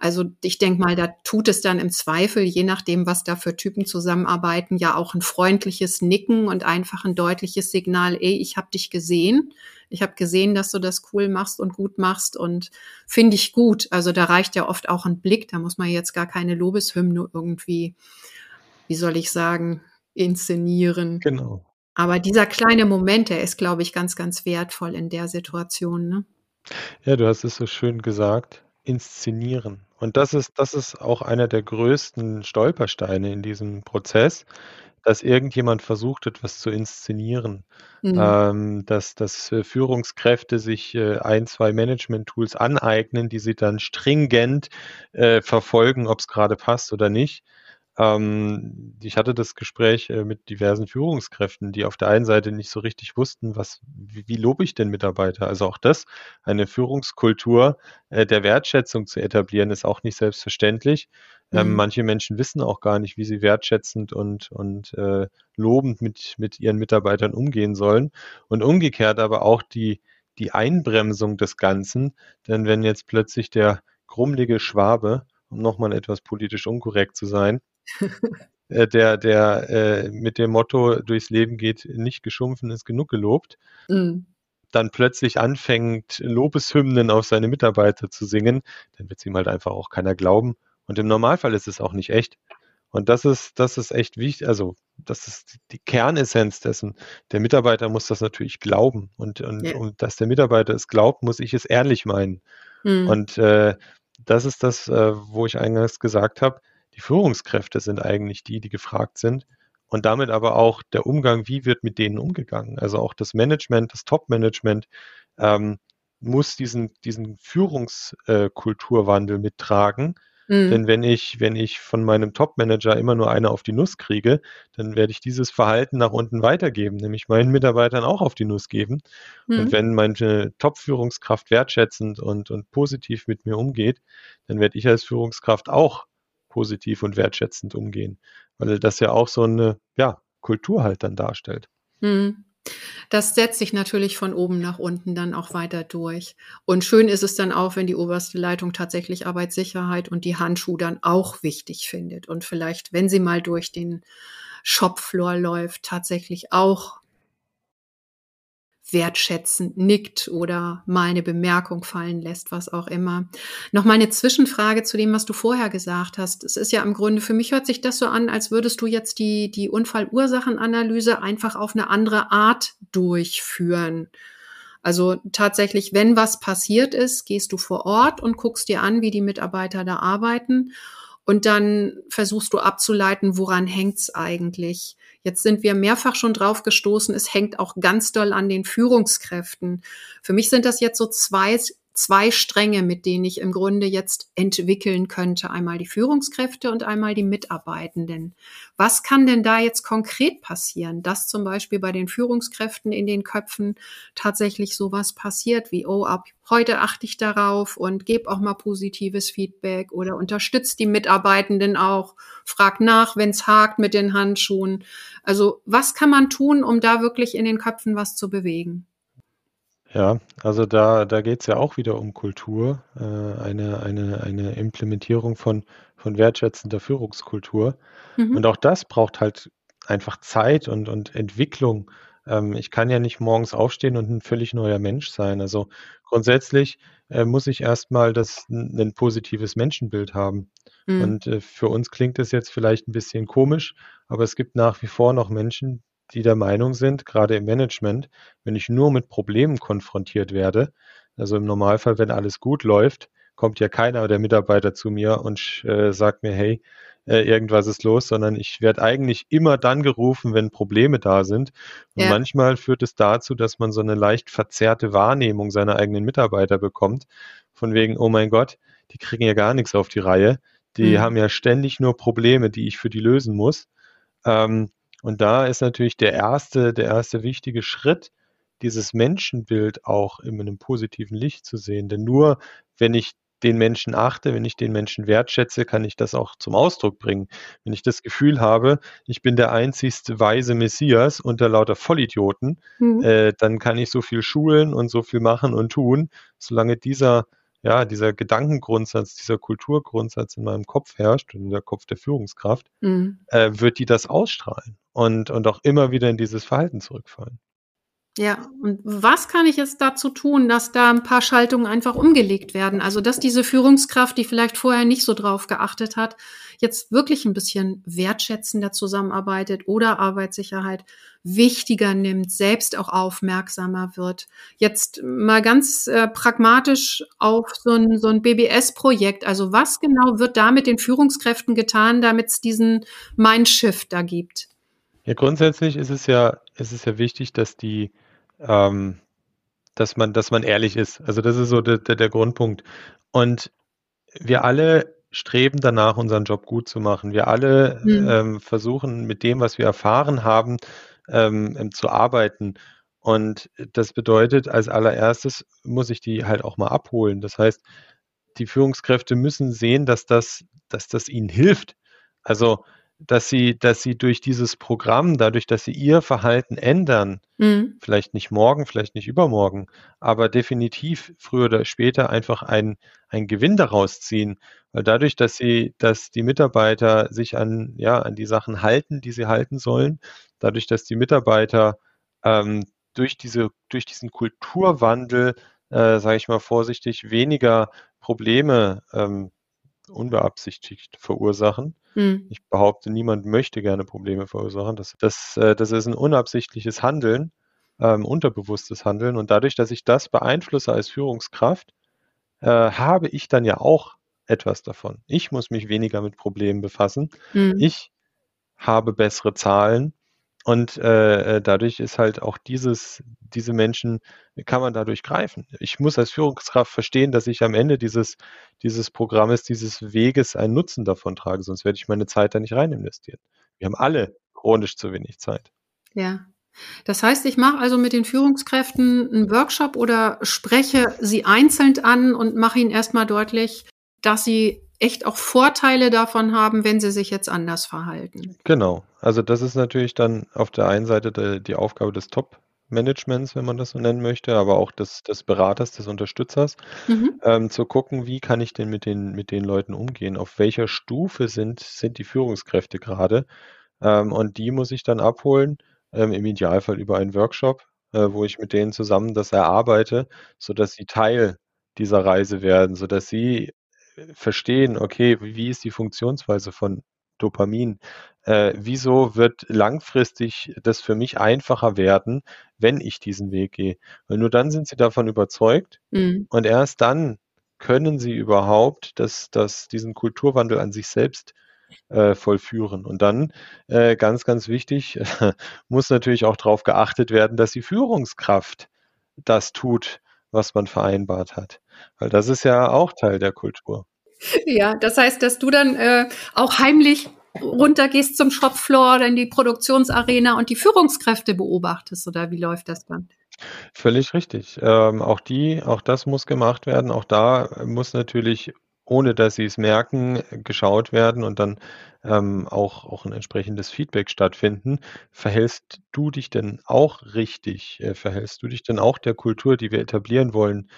Also ich denke mal, da tut es dann im Zweifel, je nachdem, was da für Typen zusammenarbeiten, ja auch ein freundliches Nicken und einfach ein deutliches Signal, ey, ich habe dich gesehen. Ich habe gesehen, dass du das cool machst und gut machst und finde ich gut. Also da reicht ja oft auch ein Blick, da muss man jetzt gar keine Lobeshymne irgendwie, wie soll ich sagen, inszenieren. Genau. Aber dieser kleine Moment, der ist, glaube ich, ganz, ganz wertvoll in der Situation. Ne? Ja, du hast es so schön gesagt, inszenieren. Und das ist das ist auch einer der größten Stolpersteine in diesem Prozess, dass irgendjemand versucht, etwas zu inszenieren. Mhm. Ähm, dass dass, äh, Führungskräfte sich, äh, ein, zwei Management-Tools aneignen, die sie dann stringent, äh, verfolgen, es gerade passt oder nicht. Ähm, ich hatte das Gespräch äh, mit diversen Führungskräften, die auf der einen Seite nicht so richtig wussten, was, wie, wie lobe ich denn Mitarbeiter? Also auch das, eine Führungskultur äh, der Wertschätzung zu etablieren, ist auch nicht selbstverständlich. Ähm, mhm. manche Menschen wissen auch gar nicht, wie sie wertschätzend und, und äh, lobend mit, mit ihren Mitarbeitern umgehen sollen. Und umgekehrt aber auch die, die Einbremsung des Ganzen. Denn wenn jetzt plötzlich der krummlige Schwabe, um nochmal etwas politisch unkorrekt zu sein, der, der äh, mit dem Motto durchs Leben geht, nicht geschumpfen ist genug gelobt, mhm. dann plötzlich anfängt, Lobeshymnen auf seine Mitarbeiter zu singen, dann wird es ihm halt einfach auch keiner glauben. Und im Normalfall ist es auch nicht echt. Und das ist, das ist echt wichtig. Also, das ist die Kernessenz dessen. Der Mitarbeiter muss das natürlich glauben. Und, und, ja. und dass der Mitarbeiter es glaubt, muss ich es ehrlich meinen. Mhm. Und äh, das ist das, äh, wo ich eingangs gesagt habe die Führungskräfte sind eigentlich die, die gefragt sind. Und damit aber auch der Umgang, wie wird mit denen umgegangen. Also auch das Management, das Top-Management ähm, muss diesen, diesen Führungskulturwandel äh, mittragen Mhm. Denn wenn ich, wenn ich von meinem Top-Manager immer nur eine auf die Nuss kriege, dann werde ich dieses Verhalten nach unten weitergeben, nämlich meinen Mitarbeitern auch auf die Nuss geben. Mhm. Und wenn meine Top-Führungskraft wertschätzend und, und positiv mit mir umgeht, dann werde ich als Führungskraft auch positiv und wertschätzend umgehen, weil das ja auch so eine ja, Kultur halt dann darstellt. Mhm. Das setzt sich natürlich von oben nach unten dann auch weiter durch. Und schön ist es dann auch, wenn die oberste Leitung tatsächlich Arbeitssicherheit und die Handschuhe dann auch wichtig findet und vielleicht, wenn sie mal durch den Shopfloor läuft, tatsächlich auch wertschätzend nickt oder mal eine Bemerkung fallen lässt, was auch immer. Noch mal eine Zwischenfrage zu dem, was du vorher gesagt hast. Es ist ja im Grunde, für mich hört sich das so an, als würdest du jetzt die, die Unfallursachenanalyse einfach auf eine andere Art durchführen. Also tatsächlich, wenn was passiert ist, gehst du vor Ort und guckst dir an, wie die Mitarbeiter da arbeiten und dann versuchst du abzuleiten, woran hängt's eigentlich. Jetzt sind wir mehrfach schon drauf gestoßen, es hängt auch ganz doll an den Führungskräften. Für mich sind das jetzt so zwei zwei Stränge, mit denen ich im Grunde jetzt entwickeln könnte. Einmal die Führungskräfte und einmal die Mitarbeitenden. Was kann denn da jetzt konkret passieren, dass zum Beispiel bei den Führungskräften in den Köpfen tatsächlich sowas passiert wie, oh, ab heute achte ich darauf und gebe auch mal positives Feedback oder unterstützt die Mitarbeitenden auch, frag nach, wenn es hakt mit den Handschuhen. Also was kann man tun, um da wirklich in den Köpfen was zu bewegen? Ja, also da da geht's ja auch wieder um Kultur, äh, eine eine eine Implementierung von von wertschätzender Führungskultur. Mhm. Und auch das braucht halt einfach Zeit und und Entwicklung, ähm, ich kann ja nicht morgens aufstehen und ein völlig neuer Mensch sein. Also, grundsätzlich, äh, muss ich erst mal das 'n 'nen positives Menschenbild haben. Mhm. Und, äh, für uns klingt das jetzt vielleicht 'n bisschen komisch, aber es gibt nach wie vor noch Menschen, die der Meinung sind, grade im Management, wenn ich nur mit Problemen konfrontiert werde also, im Normalfall, wenn alles gut läuft, kommt ja keiner der Mitarbeiter zu mir und äh, sagt mir: „Hey, äh, irgendwas ist los“, sondern ich werde eigentlich immer dann gerufen, wenn Probleme da sind. Und Ja. manchmal führt es dazu, dass man so 'ne leicht verzerrte Wahrnehmung seiner eigenen Mitarbeiter bekommt, von wegen: „Oh mein Gott, die kriegen ja gar nix auf die Reihe. Die Mhm. haben ja ständig nur Probleme, die ich für die lösen muss.“ Ähm, und da ist natürlich der erste der erste wichtige Schritt, dieses Menschenbild auch in 'nem positiven Licht zu sehen. Denn nur wenn ich den Menschen achte, wenn ich den Menschen wertschätze, kann ich das auch zum Ausdruck bringen. Wenn ich das Gefühl habe, ich bin der einzigste weise Messias unter lauter Vollidioten, Mhm. äh, dann kann ich so viel schulen und so viel machen und tun. Solange dieser ja, dieser Gedankengrundsatz, dieser Kulturgrundsatz in meinem Kopf herrscht und der Kopf der Führungskraft, Mhm. äh, wird die das ausstrahlen und und auch immer wieder in dieses Verhalten zurückfallen. Ja, und was kann ich jetzt dazu tun, dass da 'n paar Schaltungen einfach umgelegt werden? Also, dass diese Führungskraft, die vielleicht vorher nicht so drauf geachtet hat, jetzt wirklich 'n bisschen wertschätzender zusammenarbeitet oder Arbeitssicherheit wichtiger nimmt, selbst auch aufmerksamer wird. Jetzt mal ganz, äh, pragmatisch auf so 'n so 'n BBS-Projekt. Also, was genau wird da mit den Führungskräften getan, damit's diesen Mindshift da gibt? Ja, grundsätzlich ist es ja ist es ja wichtig, dass die ähm, dass man dass man ehrlich ist. Also, das ist so der der der Grundpunkt. Und wir alle streben danach, unseren Job gut zu machen. Wir alle, Mhm. ähm, versuchen mit dem, was wir erfahren haben, ähm, ähm, zu arbeiten. Und das bedeutet, als Allererstes muss ich die halt auch mal abholen. Das heißt, die Führungskräfte müssen sehen, dass das dass das ihnen hilft. Also, dass sie dass sie durch dieses Programm, dadurch, dass sie ihr Verhalten ändern, Mhm. vielleicht nicht morgen, vielleicht nicht übermorgen, aber definitiv früher oder später einfach einen einen Gewinn daraus ziehen. Weil dadurch, dass sie dass die Mitarbeiter sich an ja, an die Sachen halten, die sie halten sollen, dadurch, dass die Mitarbeiter, ähm, durch diese durch diesen Kulturwandel, äh, sage ich mal vorsichtig, weniger Probleme, ähm, unbeabsichtigt verursachen. Mhm. Ich behaupte, niemand möchte gerne Probleme verursachen. Das das äh, das ist 'n unabsichtliches Handeln, ähm, unterbewusstes Handeln. Und dadurch, dass ich das beeinflusse als Führungskraft, äh, habe ich dann ja auch etwas davon. Ich muss mich weniger mit Problemen befassen. Mhm. Ich habe bessere Zahlen und, äh, äh, dadurch ist halt auch dieses diese Menschen kann man dadurch greifen. Ich muss als Führungskraft verstehen, dass ich am Ende dieses dieses Programmes, dieses Weges einen Nutzen davon trage, sonst werde ich meine Zeit da nicht rein investieren. Wir haben alle chronisch zu wenig Zeit. Ja. Das heißt, ich mache also mit den Führungskräften 'n Workshop oder spreche sie einzeln an und mache ihnen erst mal deutlich, dass sie echt auch Vorteile davon haben, wenn sie sich jetzt anders verhalten. Genau. Also, das ist natürlich dann auf der einen Seite de die Aufgabe des Top-Managements, wenn man das so nennen möchte, aber auch des des Beraters, des Unterstützers, Mhm. ähm, zu gucken, wie kann ich denn mit den mit den Leuten umgehen? Auf welcher Stufe sind sind die Führungskräfte grade? Ähm, und die muss ich dann abholen, ähm, im Idealfall über einen Workshop, äh, wo ich mit denen zusammen das erarbeite, sodass sie Teil dieser Reise werden, sodass sie, verstehen: „Okay, wie ist die Funktionsweise von Dopamin? Äh, wieso wird langfristig das für mich einfacher werden, wenn ich diesen Weg gehe?“ Weil nur dann sind sie davon überzeugt Mhm. und erst dann können sie überhaupt das das diesen Kulturwandel an sich selbst, äh, vollführen. Und dann, äh, ganz, ganz wichtig, muss natürlich auch drauf geachtet werden, dass die Führungskraft das tut, was man vereinbart hat. Weil das ist ja auch Teil der Kultur. Ja, das heißt, dass du dann, äh, auch heimlich runtergehst zum Shopfloor oder in die Produktionsarena und die Führungskräfte beobachtest oder wie läuft das dann? Völlig richtig. Ähm, auch die auch das muss gemacht werden. Auch da muss natürlich, ohne dass sie's merken, geschaut werden und dann, ähm, auch auch 'n entsprechendes Feedback stattfinden. Verhältst du dich denn auch richtig? Äh, verhältst du dich denn auch der Kultur, die wir etablieren wollen,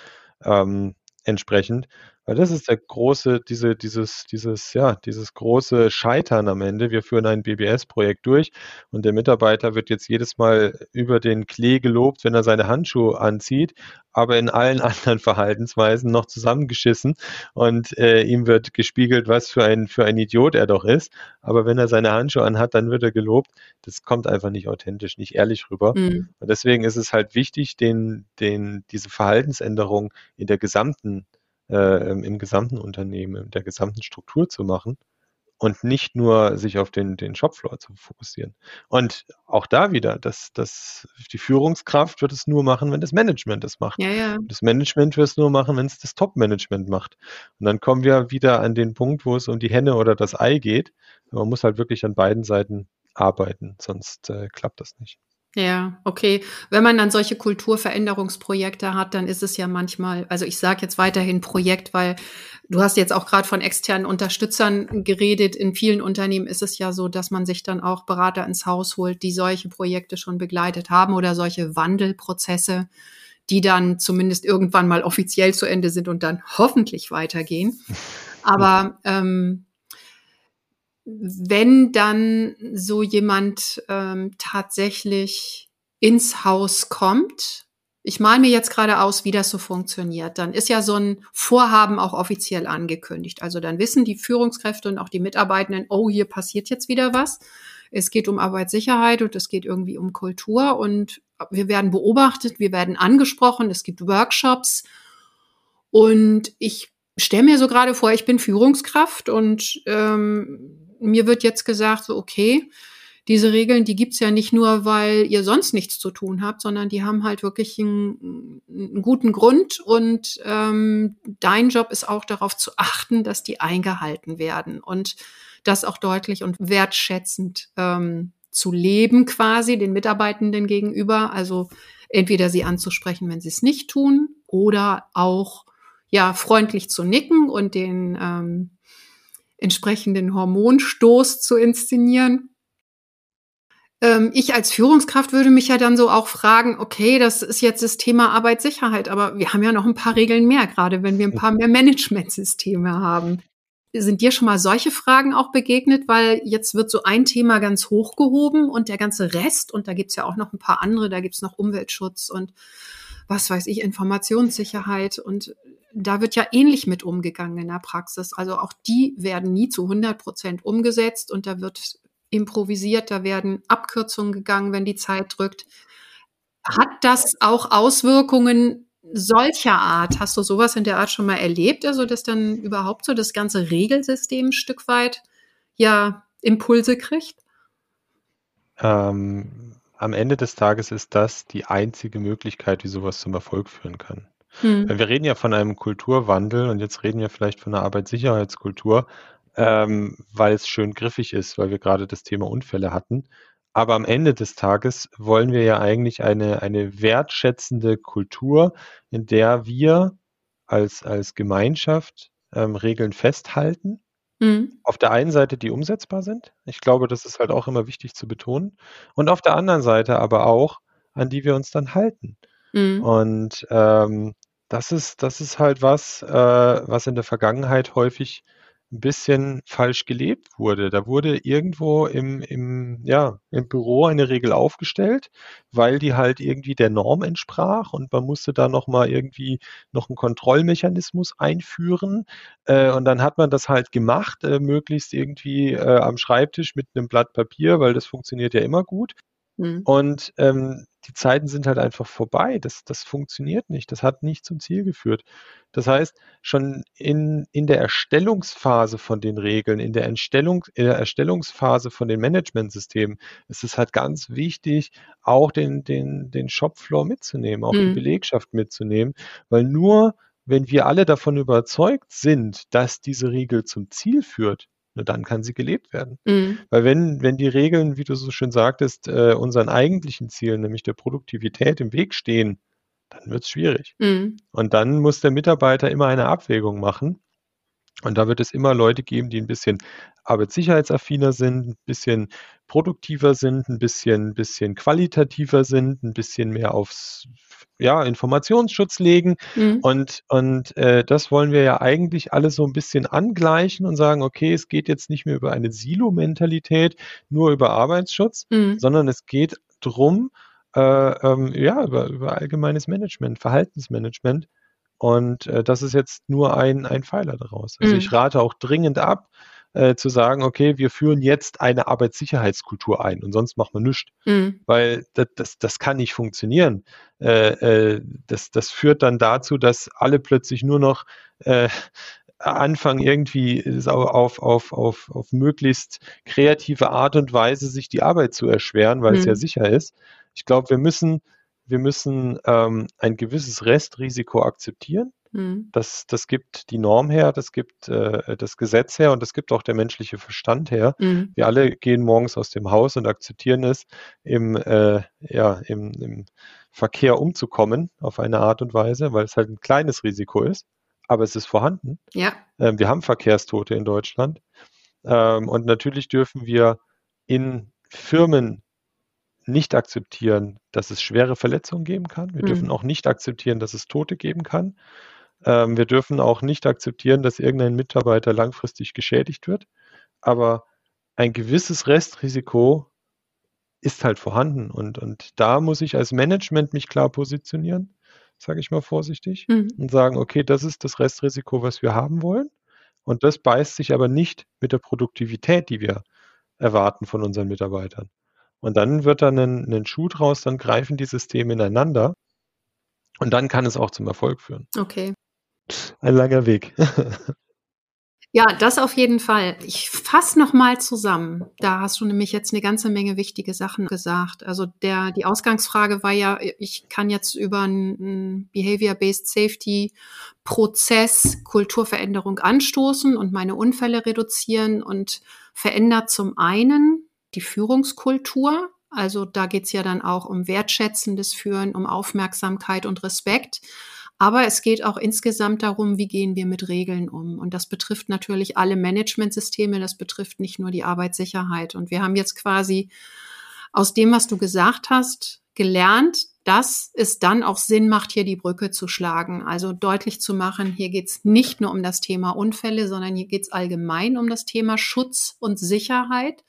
ähm, entsprechend? Weil das ist der große, diese, dieses, dieses, ja, dieses große Scheitern am Ende. Wir führen ein BBS-Projekt durch und der Mitarbeiter wird jetzt jedes Mal über den Klee gelobt, wenn er seine Handschuhe anzieht, aber in allen anderen Verhaltensweisen noch zusammengeschissen und äh, ihm wird gespiegelt, was für ein, für ein Idiot er doch ist. Aber wenn er seine Handschuhe anhat, dann wird er gelobt. Das kommt einfach nicht authentisch, nicht ehrlich rüber. Mhm. Und deswegen ist es halt wichtig, den, den, diese Verhaltensänderung in der gesamten äh, im gesamten Unternehmen, in der gesamten Struktur zu machen und nicht nur sich auf den, den Shopfloor zu fokussieren. Und auch da wieder, das, das, die Führungskraft wird es nur machen, wenn das Management es macht. Ja, ja. Das Management wird es nur machen, wenn es das Top-Management macht. Und dann kommen wir wieder an den Punkt, wo es um die Henne oder das Ei geht. Man muss halt wirklich an beiden Seiten arbeiten, sonst äh, klappt das nicht. Ja, okay. Wenn man dann solche Kulturveränderungsprojekte hat, dann ist es ja manchmal, also ich sage jetzt weiterhin Projekt, weil du hast jetzt auch gerade von externen Unterstützern geredet. In vielen Unternehmen ist es ja so, dass man sich dann auch Berater ins Haus holt, die solche Projekte schon begleitet haben oder solche Wandelprozesse, die dann zumindest irgendwann mal offiziell zu Ende sind und dann hoffentlich weitergehen. Aber ähm, wenn dann so jemand ähm, tatsächlich ins Haus kommt, ich male mir jetzt gerade aus, wie das so funktioniert, dann ist ja so ein Vorhaben auch offiziell angekündigt. Also dann wissen die Führungskräfte und auch die Mitarbeitenden, oh, hier passiert jetzt wieder was. Es geht um Arbeitssicherheit und es geht irgendwie um Kultur und wir werden beobachtet, wir werden angesprochen, es gibt Workshops und ich stelle mir so gerade vor, ich bin Führungskraft und ähm, mir wird jetzt gesagt, so, okay, diese Regeln, die gibt's ja nicht nur, weil ihr sonst nichts zu tun habt, sondern die haben halt wirklich einen, einen guten Grund und ähm, dein Job ist auch darauf zu achten, dass die eingehalten werden und das auch deutlich und wertschätzend ähm, zu leben quasi den Mitarbeitenden gegenüber. Also entweder sie anzusprechen, wenn sie es nicht tun, oder auch ja freundlich zu nicken und den ähm, entsprechenden Hormonstoß zu inszenieren. Ähm, ich als Führungskraft würde mich ja dann so auch fragen, okay, das ist jetzt das Thema Arbeitssicherheit, aber wir haben ja noch ein paar Regeln mehr, gerade wenn wir ein paar mehr Managementsysteme haben. Sind dir schon mal solche Fragen auch begegnet? Weil jetzt wird so ein Thema ganz hochgehoben und der ganze Rest, und da gibt's ja auch noch ein paar andere, da gibt's noch Umweltschutz und was weiß ich, Informationssicherheit und da wird ja ähnlich mit umgegangen in der Praxis. Also auch die werden nie zu 100 Prozent umgesetzt und da wird improvisiert, da werden Abkürzungen gegangen, wenn die Zeit drückt. Hat das auch Auswirkungen solcher Art? Hast du sowas in der Art schon mal erlebt? Also, dass dann überhaupt so das ganze Regelsystem ein Stück weit ja Impulse kriegt? Ähm, am Ende des Tages ist das die einzige Möglichkeit, wie sowas zum Erfolg führen kann. Mhm. Wir reden ja von einem Kulturwandel und jetzt reden wir vielleicht von einer Arbeitssicherheitskultur, ähm, weil es schön griffig ist, weil wir gerade das Thema Unfälle hatten. Aber am Ende des Tages wollen wir ja eigentlich eine, eine wertschätzende Kultur, in der wir als, als Gemeinschaft ähm, Regeln festhalten. Mhm. Auf der einen Seite, die umsetzbar sind. Ich glaube, das ist halt auch immer wichtig zu betonen. Und auf der anderen Seite aber auch, an die wir uns dann halten. Mhm. Und ähm, das ist, das ist halt was, äh, was in der Vergangenheit häufig ein bisschen falsch gelebt wurde. Da wurde irgendwo im, im, ja, im Büro eine Regel aufgestellt, weil die halt irgendwie der Norm entsprach und man musste da nochmal irgendwie noch einen Kontrollmechanismus einführen. Äh, und dann hat man das halt gemacht, äh, möglichst irgendwie äh, am Schreibtisch mit einem Blatt Papier, weil das funktioniert ja immer gut. Mhm. Und ähm, die Zeiten sind halt einfach vorbei. Das, das funktioniert nicht. Das hat nicht zum Ziel geführt. Das heißt, schon in, in der Erstellungsphase von den Regeln, in der, Entstellung, in der Erstellungsphase von den Managementsystemen ist es halt ganz wichtig, auch den, den, den Shopfloor mitzunehmen, auch mhm. die Belegschaft mitzunehmen, weil nur wenn wir alle davon überzeugt sind, dass diese Regel zum Ziel führt, nur dann kann sie gelebt werden. Mhm. Weil wenn, wenn die Regeln, wie du so schön sagtest, äh, unseren eigentlichen Zielen, nämlich der Produktivität im Weg stehen, dann wird es schwierig. Mhm. Und dann muss der Mitarbeiter immer eine Abwägung machen. Und da wird es immer Leute geben, die ein bisschen arbeitssicherheitsaffiner sind, ein bisschen produktiver sind, ein bisschen, bisschen qualitativer sind, ein bisschen mehr aufs ja, Informationsschutz legen. Mhm. Und, und äh, das wollen wir ja eigentlich alle so ein bisschen angleichen und sagen, okay, es geht jetzt nicht mehr über eine Silo-Mentalität, nur über Arbeitsschutz, mhm. sondern es geht drum, äh, ähm, ja, über, über allgemeines Management, Verhaltensmanagement und äh, das ist jetzt nur ein, ein Pfeiler daraus. Also mhm. ich rate auch dringend ab, äh, zu sagen, okay, wir führen jetzt eine Arbeitssicherheitskultur ein und sonst machen wir nichts. Mhm. Weil das, das, das kann nicht funktionieren. Äh, äh, das, das führt dann dazu, dass alle plötzlich nur noch äh, anfangen, irgendwie auf, auf, auf, auf möglichst kreative Art und Weise sich die Arbeit zu erschweren, weil mhm. es ja sicher ist. Ich glaube, wir müssen wir müssen ähm, ein gewisses Restrisiko akzeptieren. Mhm. Das, das gibt die Norm her, das gibt äh, das Gesetz her und das gibt auch der menschliche Verstand her. Mhm. Wir alle gehen morgens aus dem Haus und akzeptieren es, im, äh, ja, im, im Verkehr umzukommen auf eine Art und Weise, weil es halt ein kleines Risiko ist, aber es ist vorhanden. Ja. Ähm, wir haben Verkehrstote in Deutschland. Ähm, und natürlich dürfen wir in Firmen nicht akzeptieren, dass es schwere Verletzungen geben kann. Wir mhm. dürfen auch nicht akzeptieren, dass es Tote geben kann. Ähm, wir dürfen auch nicht akzeptieren, dass irgendein Mitarbeiter langfristig geschädigt wird. Aber ein gewisses Restrisiko ist halt vorhanden. Und, und da muss ich als Management mich klar positionieren, sage ich mal vorsichtig, mhm. und sagen, okay, das ist das Restrisiko, was wir haben wollen. Und das beißt sich aber nicht mit der Produktivität, die wir erwarten von unseren Mitarbeitern. Und dann wird dann ein, ein Schuh draus, dann greifen die Systeme ineinander. Und dann kann es auch zum Erfolg führen. Okay. Ein langer Weg. Ja, das auf jeden Fall. Ich fasse nochmal zusammen. Da hast du nämlich jetzt eine ganze Menge wichtige Sachen gesagt. Also der, die Ausgangsfrage war ja, ich kann jetzt über einen Behavior-Based Safety Prozess Kulturveränderung anstoßen und meine Unfälle reduzieren und verändert zum einen die Führungskultur. Also da geht's ja dann auch um wertschätzendes Führen, um Aufmerksamkeit und Respekt. Aber es geht auch insgesamt darum, wie gehen wir mit Regeln um. Und das betrifft natürlich alle Managementsysteme, das betrifft nicht nur die Arbeitssicherheit. Und wir haben jetzt quasi aus dem, was du gesagt hast, gelernt, dass es dann auch Sinn macht, hier die Brücke zu schlagen. Also deutlich zu machen, hier geht's nicht nur um das Thema Unfälle, sondern hier geht's allgemein um das Thema Schutz und Sicherheit.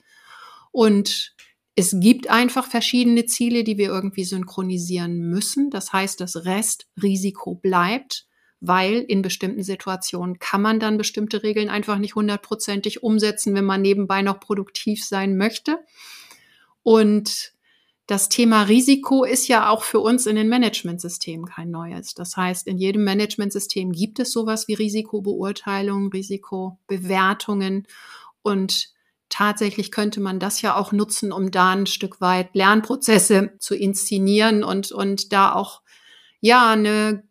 Und es gibt einfach verschiedene Ziele, die wir irgendwie synchronisieren müssen. Das heißt, das Restrisiko bleibt, weil in bestimmten Situationen kann man dann bestimmte Regeln einfach nicht hundertprozentig umsetzen, wenn man nebenbei noch produktiv sein möchte. Und das Thema Risiko ist ja auch für uns in den Managementsystemen kein neues. Das heißt, in jedem Managementsystem gibt es sowas wie Risikobeurteilung, Risikobewertungen und tatsächlich könnte man das ja auch nutzen, um da ein Stück weit Lernprozesse zu inszenieren und, und da auch, ja, eine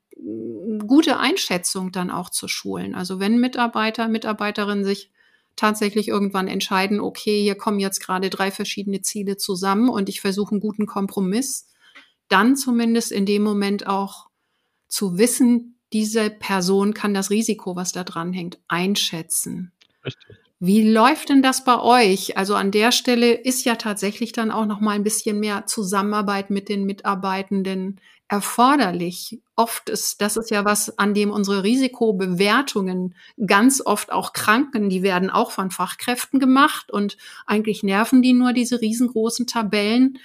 gute Einschätzung dann auch zu schulen. Also wenn Mitarbeiter, Mitarbeiterinnen sich tatsächlich irgendwann entscheiden, okay, hier kommen jetzt gerade drei verschiedene Ziele zusammen und ich versuche einen guten Kompromiss, dann zumindest in dem Moment auch zu wissen, diese Person kann das Risiko, was da dran hängt, einschätzen. Richtig. Wie läuft denn das bei euch? Also an der Stelle ist ja tatsächlich dann auch noch mal ein bisschen mehr Zusammenarbeit mit den Mitarbeitenden erforderlich. Oft ist, das ist ja was, an dem unsere Risikobewertungen ganz oft auch kranken. Die werden auch von Fachkräften gemacht und eigentlich nerven die nur diese riesengroßen Tabellen.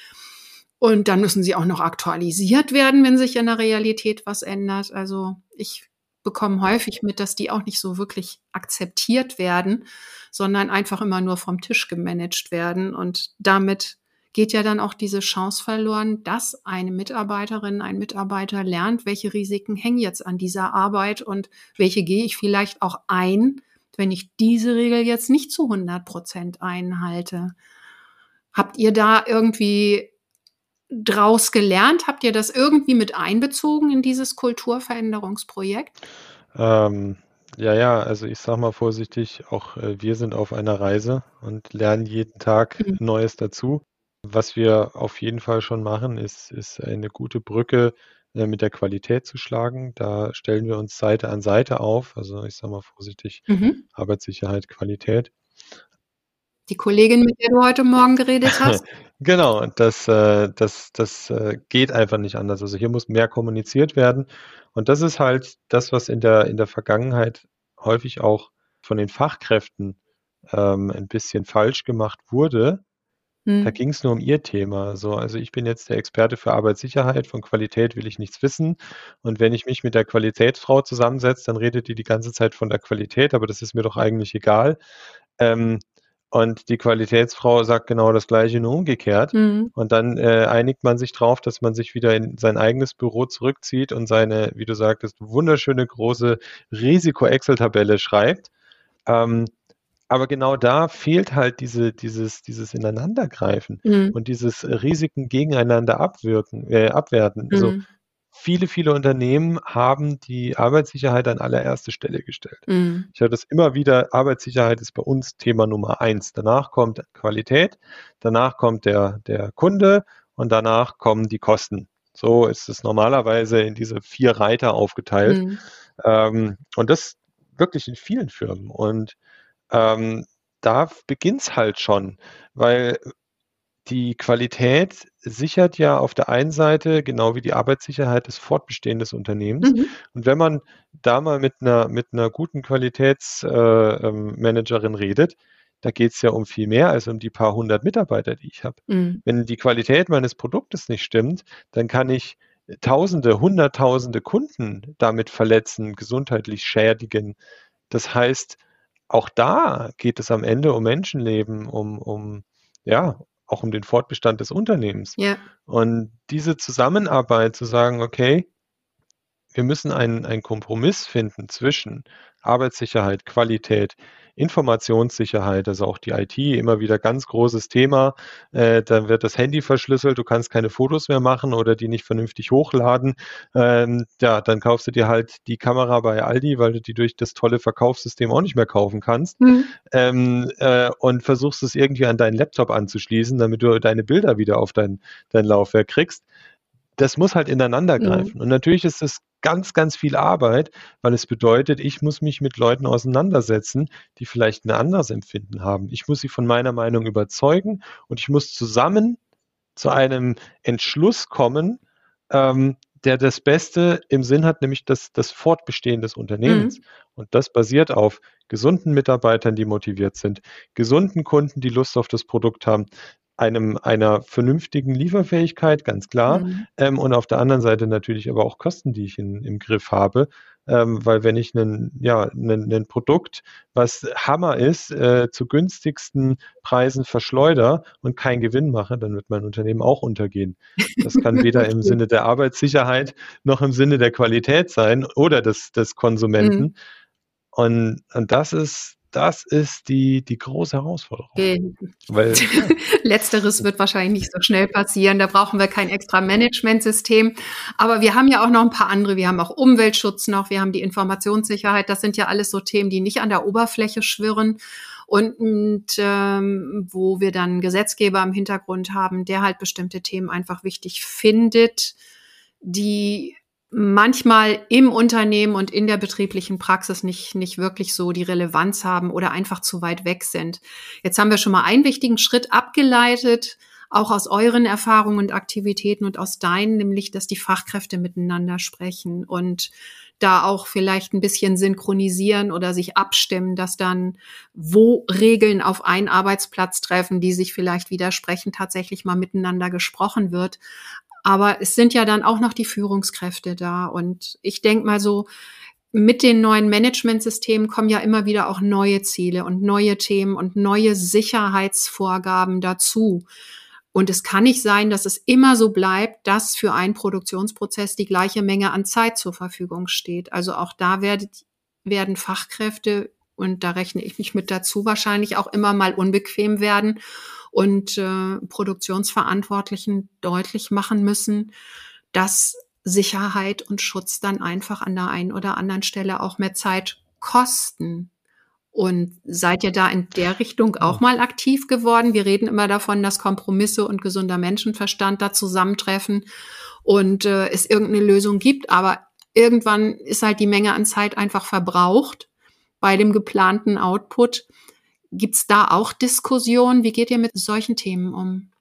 Und dann müssen sie auch noch aktualisiert werden, wenn sich in der Realität was ändert. Also ich bekomme häufig mit, dass die auch nicht so wirklich akzeptiert werden, sondern einfach immer nur vom Tisch gemanagt werden. Und damit geht ja dann auch diese Chance verloren, dass eine Mitarbeiterin, ein Mitarbeiter lernt, welche Risiken hängen jetzt an dieser Arbeit und welche gehe ich vielleicht auch ein, wenn ich diese Regel jetzt nicht zu 100 Prozent einhalte. Habt ihr da irgendwie draus gelernt? Habt ihr das irgendwie mit einbezogen in dieses Kulturveränderungsprojekt? Ähm, ja, ja, also ich sage mal vorsichtig, auch äh, wir sind auf einer Reise und lernen jeden Tag mhm. Neues dazu. Was wir auf jeden Fall schon machen, ist, ist eine gute Brücke äh, mit der Qualität zu schlagen. Da stellen wir uns Seite an Seite auf. Also ich sage mal vorsichtig, mhm. Arbeitssicherheit, Qualität. Die Kollegin, mit der du heute Morgen geredet hast? Genau, das, äh, das, das äh, geht einfach nicht anders. Also hier muss mehr kommuniziert werden. Und das ist halt das, was in der, in der Vergangenheit häufig auch von den Fachkräften ähm, ein bisschen falsch gemacht wurde. Da hm. ging es nur um ihr Thema. So, also ich bin jetzt der Experte für Arbeitssicherheit, von Qualität will ich nichts wissen. Und wenn ich mich mit der Qualitätsfrau zusammensetze, dann redet die die ganze Zeit von der Qualität, aber das ist mir doch eigentlich egal. Ähm, und die Qualitätsfrau sagt genau das Gleiche, nur umgekehrt. Mhm. Und dann äh, einigt man sich drauf, dass man sich wieder in sein eigenes Büro zurückzieht und seine, wie du sagtest, wunderschöne große Risiko-Excel-Tabelle schreibt. Ähm, aber genau da fehlt halt diese, dieses, dieses Ineinandergreifen mhm. und dieses Risiken gegeneinander abwirken, äh, abwerten. Also mhm. Also viele, viele Unternehmen haben die Arbeitssicherheit an allererste Stelle gestellt. Mhm. Ich höre das immer wieder, Arbeitssicherheit ist bei uns Thema Nummer eins. Danach kommt Qualität, danach kommt der, der Kunde und danach kommen die Kosten. So ist es normalerweise in diese vier Reiter aufgeteilt. Mhm. Ähm, und das wirklich in vielen Firmen. Und ähm, da beginnt es halt schon, weil die Qualität sichert ja auf der einen Seite, genau wie die Arbeitssicherheit, das Fortbestehen des Unternehmens. Mhm. Und wenn man da mal mit einer, mit einer guten Qualitätsmanagerin äh, ähm, redet, da geht es ja um viel mehr als um die paar hundert Mitarbeiter, die ich habe. Mhm. Wenn die Qualität meines Produktes nicht stimmt, dann kann ich Tausende, Hunderttausende Kunden damit verletzen, gesundheitlich schädigen. Das heißt, auch da geht es am Ende um Menschenleben, um, um ja, auch um den Fortbestand des Unternehmens. Ja. Und diese Zusammenarbeit zu sagen, okay, wir müssen einen, einen Kompromiss finden zwischen Arbeitssicherheit, Qualität, Informationssicherheit, also auch die IT, immer wieder ganz großes Thema. Äh, dann wird das Handy verschlüsselt, du kannst keine Fotos mehr machen oder die nicht vernünftig hochladen. Ähm, ja, dann kaufst du dir halt die Kamera bei Aldi, weil du die durch das tolle Verkaufssystem auch nicht mehr kaufen kannst. Mhm. Ähm, äh, und versuchst es irgendwie an deinen Laptop anzuschließen, damit du deine Bilder wieder auf dein, dein Laufwerk kriegst das muss halt ineinander mhm. greifen. Mhm. Und natürlich ist es ganz, ganz viel Arbeit, weil es bedeutet, ich muss mich mit Leuten auseinandersetzen, die vielleicht ein anderes Empfinden haben. Ich muss sie von meiner Meinung überzeugen und ich muss zusammen zu einem Entschluss kommen, ähm, der das Beste im Sinn hat, nämlich das, das Fortbestehen des Unternehmens. Mhm. Und das basiert auf gesunden Mitarbeitern, die motiviert sind, gesunden Kunden, die Lust auf das Produkt haben, einem einer vernünftigen Lieferfähigkeit, ganz klar. Mhm. Ähm, und auf der anderen Seite natürlich aber auch Kosten, die ich in, im Griff habe. Ähm, weil wenn ich ein ja, einen, Produkt, was Hammer ist, äh, zu günstigsten Preisen verschleuder und keinen Gewinn mache, dann wird mein Unternehmen auch untergehen. Das kann weder im Sinne der Arbeitssicherheit noch im Sinne der Qualität sein oder des, des Konsumenten. Mhm. Und, und das ist, das ist die, die große Herausforderung. Okay. Weil, Letzteres wird wahrscheinlich nicht so schnell passieren. Da brauchen wir kein extra Managementsystem. Aber wir haben ja auch noch ein paar andere. Wir haben auch Umweltschutz noch, wir haben die Informationssicherheit. Das sind ja alles so Themen, die nicht an der Oberfläche schwirren. Und, und ähm, wo wir dann Gesetzgeber im Hintergrund haben, der halt bestimmte Themen einfach wichtig findet, die manchmal im Unternehmen und in der betrieblichen Praxis nicht, nicht wirklich so die Relevanz haben oder einfach zu weit weg sind. Jetzt haben wir schon mal einen wichtigen Schritt abgeleitet, auch aus euren Erfahrungen und Aktivitäten und aus deinen, nämlich, dass die Fachkräfte miteinander sprechen und da auch vielleicht ein bisschen synchronisieren oder sich abstimmen, dass dann, wo Regeln auf einen Arbeitsplatz treffen, die sich vielleicht widersprechen, tatsächlich mal miteinander gesprochen wird. Aber es sind ja dann auch noch die Führungskräfte da. Und ich denke mal so, mit den neuen Managementsystemen kommen ja immer wieder auch neue Ziele und neue Themen und neue Sicherheitsvorgaben dazu. Und es kann nicht sein, dass es immer so bleibt, dass für einen Produktionsprozess die gleiche Menge an Zeit zur Verfügung steht. Also auch da werdet, werden Fachkräfte, und da rechne ich mich mit dazu, wahrscheinlich auch immer mal unbequem werden und äh, Produktionsverantwortlichen deutlich machen müssen, dass Sicherheit und Schutz dann einfach an der einen oder anderen Stelle auch mehr Zeit kosten. Und seid ihr da in der Richtung auch mal aktiv geworden? Wir reden immer davon, dass Kompromisse und gesunder Menschenverstand da zusammentreffen und äh, es irgendeine Lösung gibt, aber irgendwann ist halt die Menge an Zeit einfach verbraucht bei dem geplanten Output. Gibt's da auch Diskussionen? Wie geht ihr mit solchen Themen um?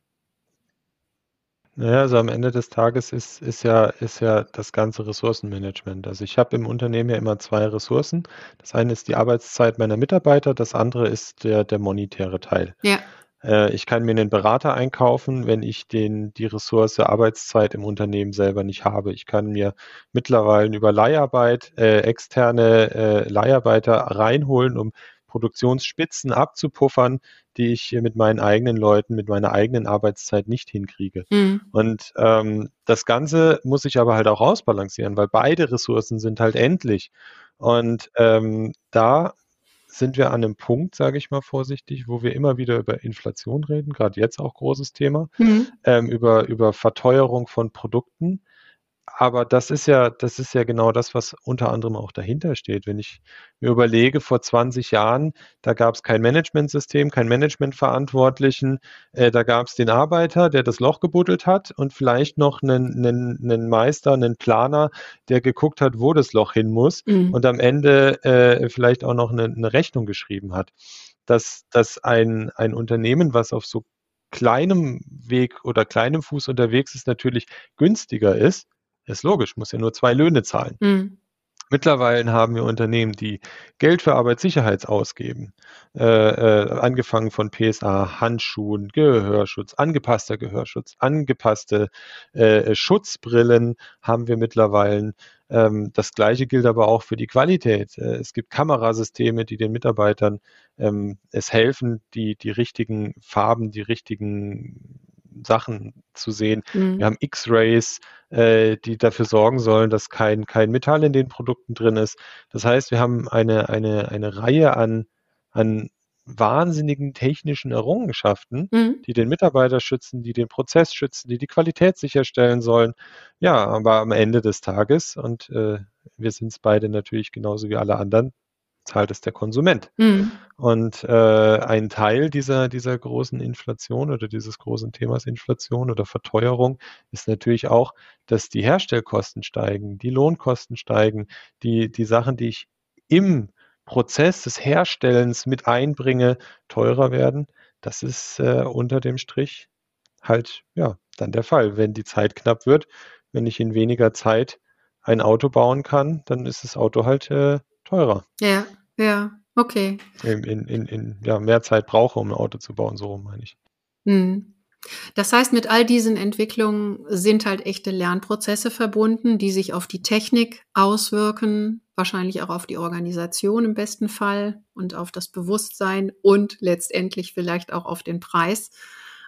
Naja, also am Ende des Tages ist, ist, ja, ist ja das ganze Ressourcenmanagement. Also ich habe im Unternehmen ja immer zwei Ressourcen. Das eine ist die Arbeitszeit meiner Mitarbeiter, das andere ist der, der monetäre Teil. Ja. Äh, ich kann mir einen Berater einkaufen, wenn ich den, die Ressource Arbeitszeit im Unternehmen selber nicht habe. Ich kann mir mittlerweile über Leiharbeit äh, externe äh, Leiharbeiter reinholen, um Produktionsspitzen abzupuffern, die ich mit meinen eigenen Leuten, mit meiner eigenen Arbeitszeit nicht hinkriege. Mhm. Und ähm, das Ganze muss ich aber halt auch ausbalancieren, weil beide Ressourcen sind halt endlich. Und ähm, da sind wir an einem Punkt, sage ich mal vorsichtig, wo wir immer wieder über Inflation reden, gerade jetzt auch großes Thema, mhm. ähm, über, über Verteuerung von Produkten aber das ist ja, das ist ja genau das, was unter anderem auch dahinter steht. Wenn ich mir überlege, vor 20 Jahren, da gab es kein Managementsystem, kein Managementverantwortlichen, äh, da gab es den Arbeiter, der das Loch gebuddelt hat und vielleicht noch einen, einen, einen Meister, einen Planer, der geguckt hat, wo das Loch hin muss mhm. und am Ende äh, vielleicht auch noch eine, eine Rechnung geschrieben hat. Dass, dass ein, ein Unternehmen, was auf so kleinem Weg oder kleinem Fuß unterwegs ist, natürlich günstiger ist, ist logisch, muss ja nur zwei Löhne zahlen. Mhm. Mittlerweile haben wir Unternehmen, die Geld für Arbeitssicherheit ausgeben, äh, äh, angefangen von PSA, Handschuhen, Gehörschutz, angepasster Gehörschutz, angepasste äh, Schutzbrillen haben wir mittlerweile. Ähm, das gleiche gilt aber auch für die Qualität. Äh, es gibt Kamerasysteme, die den Mitarbeitern ähm, es helfen, die, die richtigen Farben, die richtigen Sachen zu sehen. Mhm. Wir haben X-Rays, äh, die dafür sorgen sollen, dass kein, kein Metall in den Produkten drin ist. Das heißt, wir haben eine, eine, eine Reihe an, an wahnsinnigen technischen Errungenschaften, mhm. die den Mitarbeiter schützen, die den Prozess schützen, die die Qualität sicherstellen sollen. Ja, aber am Ende des Tages, und äh, wir sind es beide natürlich genauso wie alle anderen, zahlt es der Konsument. Mhm. Und äh, ein Teil dieser, dieser großen Inflation oder dieses großen Themas Inflation oder Verteuerung ist natürlich auch, dass die Herstellkosten steigen, die Lohnkosten steigen, die, die Sachen, die ich im Prozess des Herstellens mit einbringe, teurer werden. Das ist äh, unter dem Strich halt ja dann der Fall. Wenn die Zeit knapp wird, wenn ich in weniger Zeit ein Auto bauen kann, dann ist das Auto halt äh, teurer. Ja, ja, okay. In, in, in, ja, mehr Zeit brauche, um ein Auto zu bauen, so meine ich. Hm. Das heißt, mit all diesen Entwicklungen sind halt echte Lernprozesse verbunden, die sich auf die Technik auswirken, wahrscheinlich auch auf die Organisation im besten Fall und auf das Bewusstsein und letztendlich vielleicht auch auf den Preis.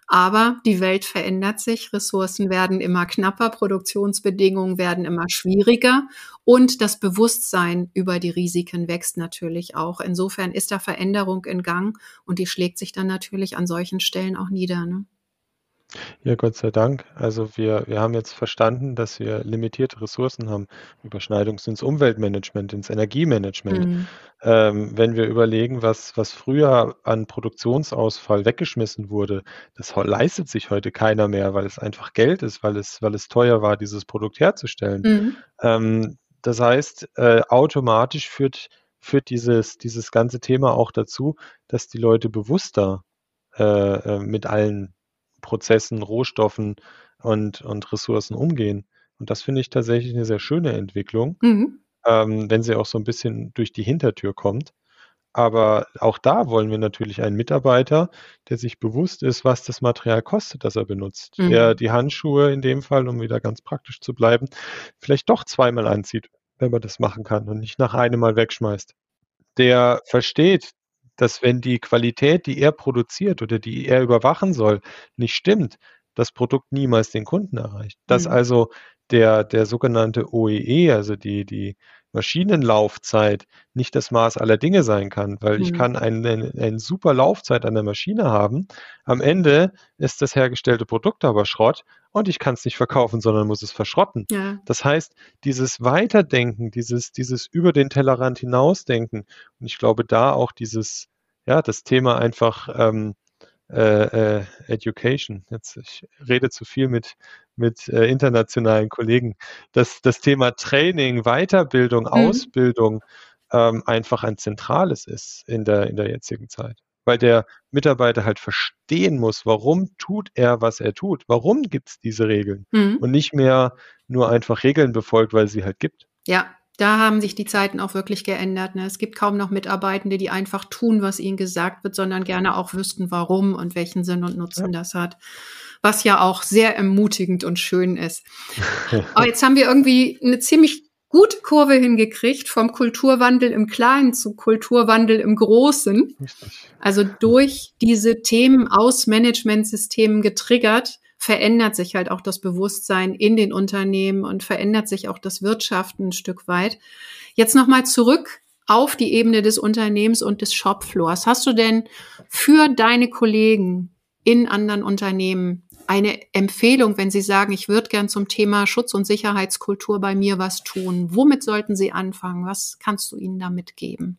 Aber die Welt verändert sich, Ressourcen werden immer knapper, Produktionsbedingungen werden immer schwieriger und das Bewusstsein über die Risiken wächst natürlich auch. Insofern ist da Veränderung in Gang und die schlägt sich dann natürlich an solchen Stellen auch nieder. Ne? Ja, Gott sei Dank. Also wir, wir haben jetzt verstanden, dass wir limitierte Ressourcen haben. Überschneidung ins Umweltmanagement, ins Energiemanagement. Mhm. Ähm, wenn wir überlegen, was, was früher an Produktionsausfall weggeschmissen wurde, das leistet sich heute keiner mehr, weil es einfach Geld ist, weil es, weil es teuer war, dieses Produkt herzustellen. Mhm. Ähm, das heißt, äh, automatisch führt, führt dieses, dieses ganze Thema auch dazu, dass die Leute bewusster äh, äh mit allen Prozessen, Rohstoffen und, und Ressourcen umgehen. Und das finde ich tatsächlich eine sehr schöne Entwicklung, mhm. ähm, wenn sie auch so ein bisschen durch die Hintertür kommt. Aber auch da wollen wir natürlich einen Mitarbeiter, der sich bewusst ist, was das Material kostet, das er benutzt. Mhm. Der die Handschuhe in dem Fall, um wieder ganz praktisch zu bleiben, vielleicht doch zweimal anzieht, wenn man das machen kann und nicht nach einem Mal wegschmeißt. Der versteht, dass wenn die Qualität, die er produziert oder die er überwachen soll, nicht stimmt, das Produkt niemals den Kunden erreicht. Dass mhm. also der, der sogenannte OEE, e, also die, die Maschinenlaufzeit nicht das Maß aller Dinge sein kann, weil mhm. ich kann eine, eine, eine super Laufzeit an der Maschine haben. Am Ende ist das hergestellte Produkt aber Schrott und ich kann es nicht verkaufen, sondern muss es verschrotten. Ja. Das heißt, dieses Weiterdenken, dieses, dieses über den Tellerrand hinausdenken und ich glaube da auch dieses, ja, das Thema einfach ähm, äh, äh, Education. Jetzt, ich rede zu viel mit, mit äh, internationalen Kollegen. dass das Thema Training, Weiterbildung, mhm. Ausbildung ähm, einfach ein zentrales ist in der, in der jetzigen Zeit. Weil der Mitarbeiter halt verstehen muss, warum tut er, was er tut. Warum gibt es diese Regeln? Mhm. Und nicht mehr nur einfach Regeln befolgt, weil sie halt gibt. Ja, da haben sich die Zeiten auch wirklich geändert. Ne? Es gibt kaum noch Mitarbeitende, die einfach tun, was ihnen gesagt wird, sondern gerne auch wüssten, warum und welchen Sinn und Nutzen ja. das hat. Was ja auch sehr ermutigend und schön ist. Aber jetzt haben wir irgendwie eine ziemlich gute Kurve hingekriegt vom Kulturwandel im Kleinen zu Kulturwandel im Großen. Also durch diese Themen aus Managementsystemen getriggert verändert sich halt auch das Bewusstsein in den Unternehmen und verändert sich auch das Wirtschaften ein Stück weit. Jetzt nochmal zurück auf die Ebene des Unternehmens und des Shopfloors. Hast du denn für deine Kollegen in anderen Unternehmen eine Empfehlung, wenn sie sagen, ich würde gern zum Thema Schutz- und Sicherheitskultur bei mir was tun? Womit sollten sie anfangen? Was kannst du ihnen damit geben?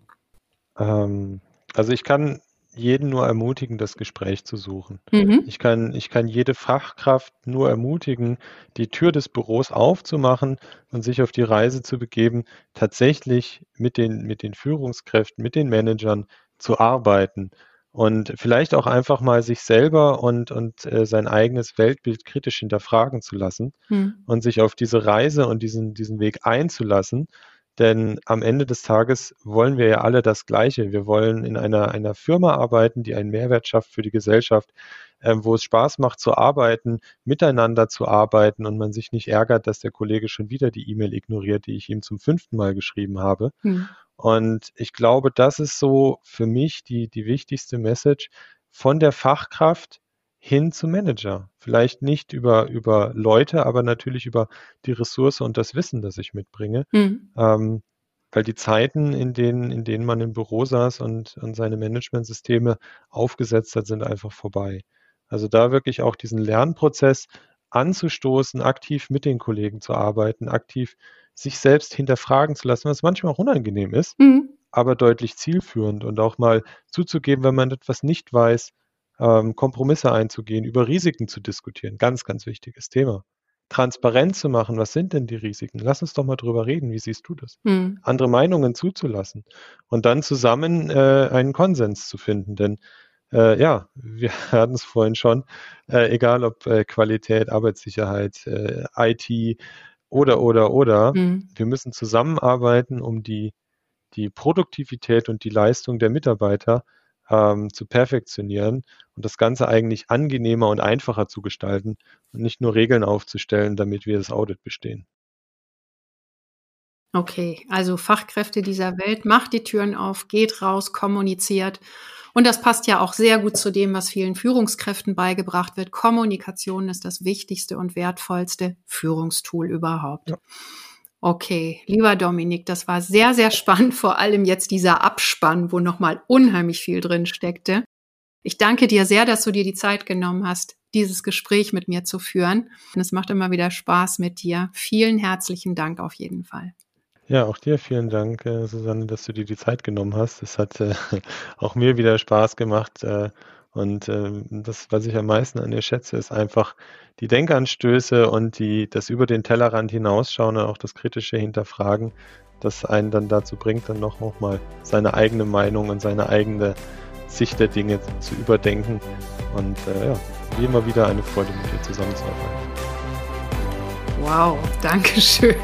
Ähm, also ich kann jeden nur ermutigen, das Gespräch zu suchen. Mhm. Ich kann, ich kann jede Fachkraft nur ermutigen, die Tür des Büros aufzumachen und sich auf die Reise zu begeben, tatsächlich mit den, mit den Führungskräften, mit den Managern zu arbeiten und vielleicht auch einfach mal sich selber und, und äh, sein eigenes Weltbild kritisch hinterfragen zu lassen mhm. und sich auf diese Reise und diesen, diesen Weg einzulassen denn am Ende des Tages wollen wir ja alle das Gleiche. Wir wollen in einer, einer Firma arbeiten, die einen Mehrwert schafft für die Gesellschaft, äh, wo es Spaß macht zu arbeiten, miteinander zu arbeiten und man sich nicht ärgert, dass der Kollege schon wieder die E-Mail ignoriert, die ich ihm zum fünften Mal geschrieben habe. Hm. Und ich glaube, das ist so für mich die, die wichtigste Message von der Fachkraft hin zum Manager. Vielleicht nicht über, über Leute, aber natürlich über die Ressource und das Wissen, das ich mitbringe. Mhm. Ähm, weil die Zeiten, in denen, in denen man im Büro saß und, und seine Managementsysteme aufgesetzt hat, sind einfach vorbei. Also da wirklich auch diesen Lernprozess anzustoßen, aktiv mit den Kollegen zu arbeiten, aktiv sich selbst hinterfragen zu lassen, was manchmal auch unangenehm ist, mhm. aber deutlich zielführend und auch mal zuzugeben, wenn man etwas nicht weiß, ähm, Kompromisse einzugehen, über Risiken zu diskutieren. Ganz, ganz wichtiges Thema. Transparent zu machen, was sind denn die Risiken? Lass uns doch mal drüber reden, wie siehst du das? Hm. Andere Meinungen zuzulassen und dann zusammen äh, einen Konsens zu finden. Denn äh, ja, wir hatten es vorhin schon, äh, egal ob äh, Qualität, Arbeitssicherheit, äh, IT oder, oder, oder, hm. wir müssen zusammenarbeiten, um die, die Produktivität und die Leistung der Mitarbeiter ähm, zu perfektionieren und das Ganze eigentlich angenehmer und einfacher zu gestalten und nicht nur Regeln aufzustellen, damit wir das Audit bestehen. Okay, also Fachkräfte dieser Welt, macht die Türen auf, geht raus, kommuniziert. Und das passt ja auch sehr gut zu dem, was vielen Führungskräften beigebracht wird. Kommunikation ist das wichtigste und wertvollste Führungstool überhaupt. Ja. Okay, lieber Dominik, das war sehr, sehr spannend, vor allem jetzt dieser Abspann, wo nochmal unheimlich viel drin steckte. Ich danke dir sehr, dass du dir die Zeit genommen hast, dieses Gespräch mit mir zu führen. Und es macht immer wieder Spaß mit dir. Vielen herzlichen Dank auf jeden Fall. Ja, auch dir vielen Dank, äh, Susanne, dass du dir die Zeit genommen hast. Es hat äh, auch mir wieder Spaß gemacht. Äh, und äh, das, was ich am meisten an ihr schätze, ist einfach die Denkanstöße und die, das über den Tellerrand hinausschauen und auch das kritische Hinterfragen, das einen dann dazu bringt, dann noch, noch mal seine eigene Meinung und seine eigene Sicht der Dinge zu überdenken. Und äh, ja, wie immer wieder eine Freude, mit dir zusammenzuarbeiten. Wow, danke schön.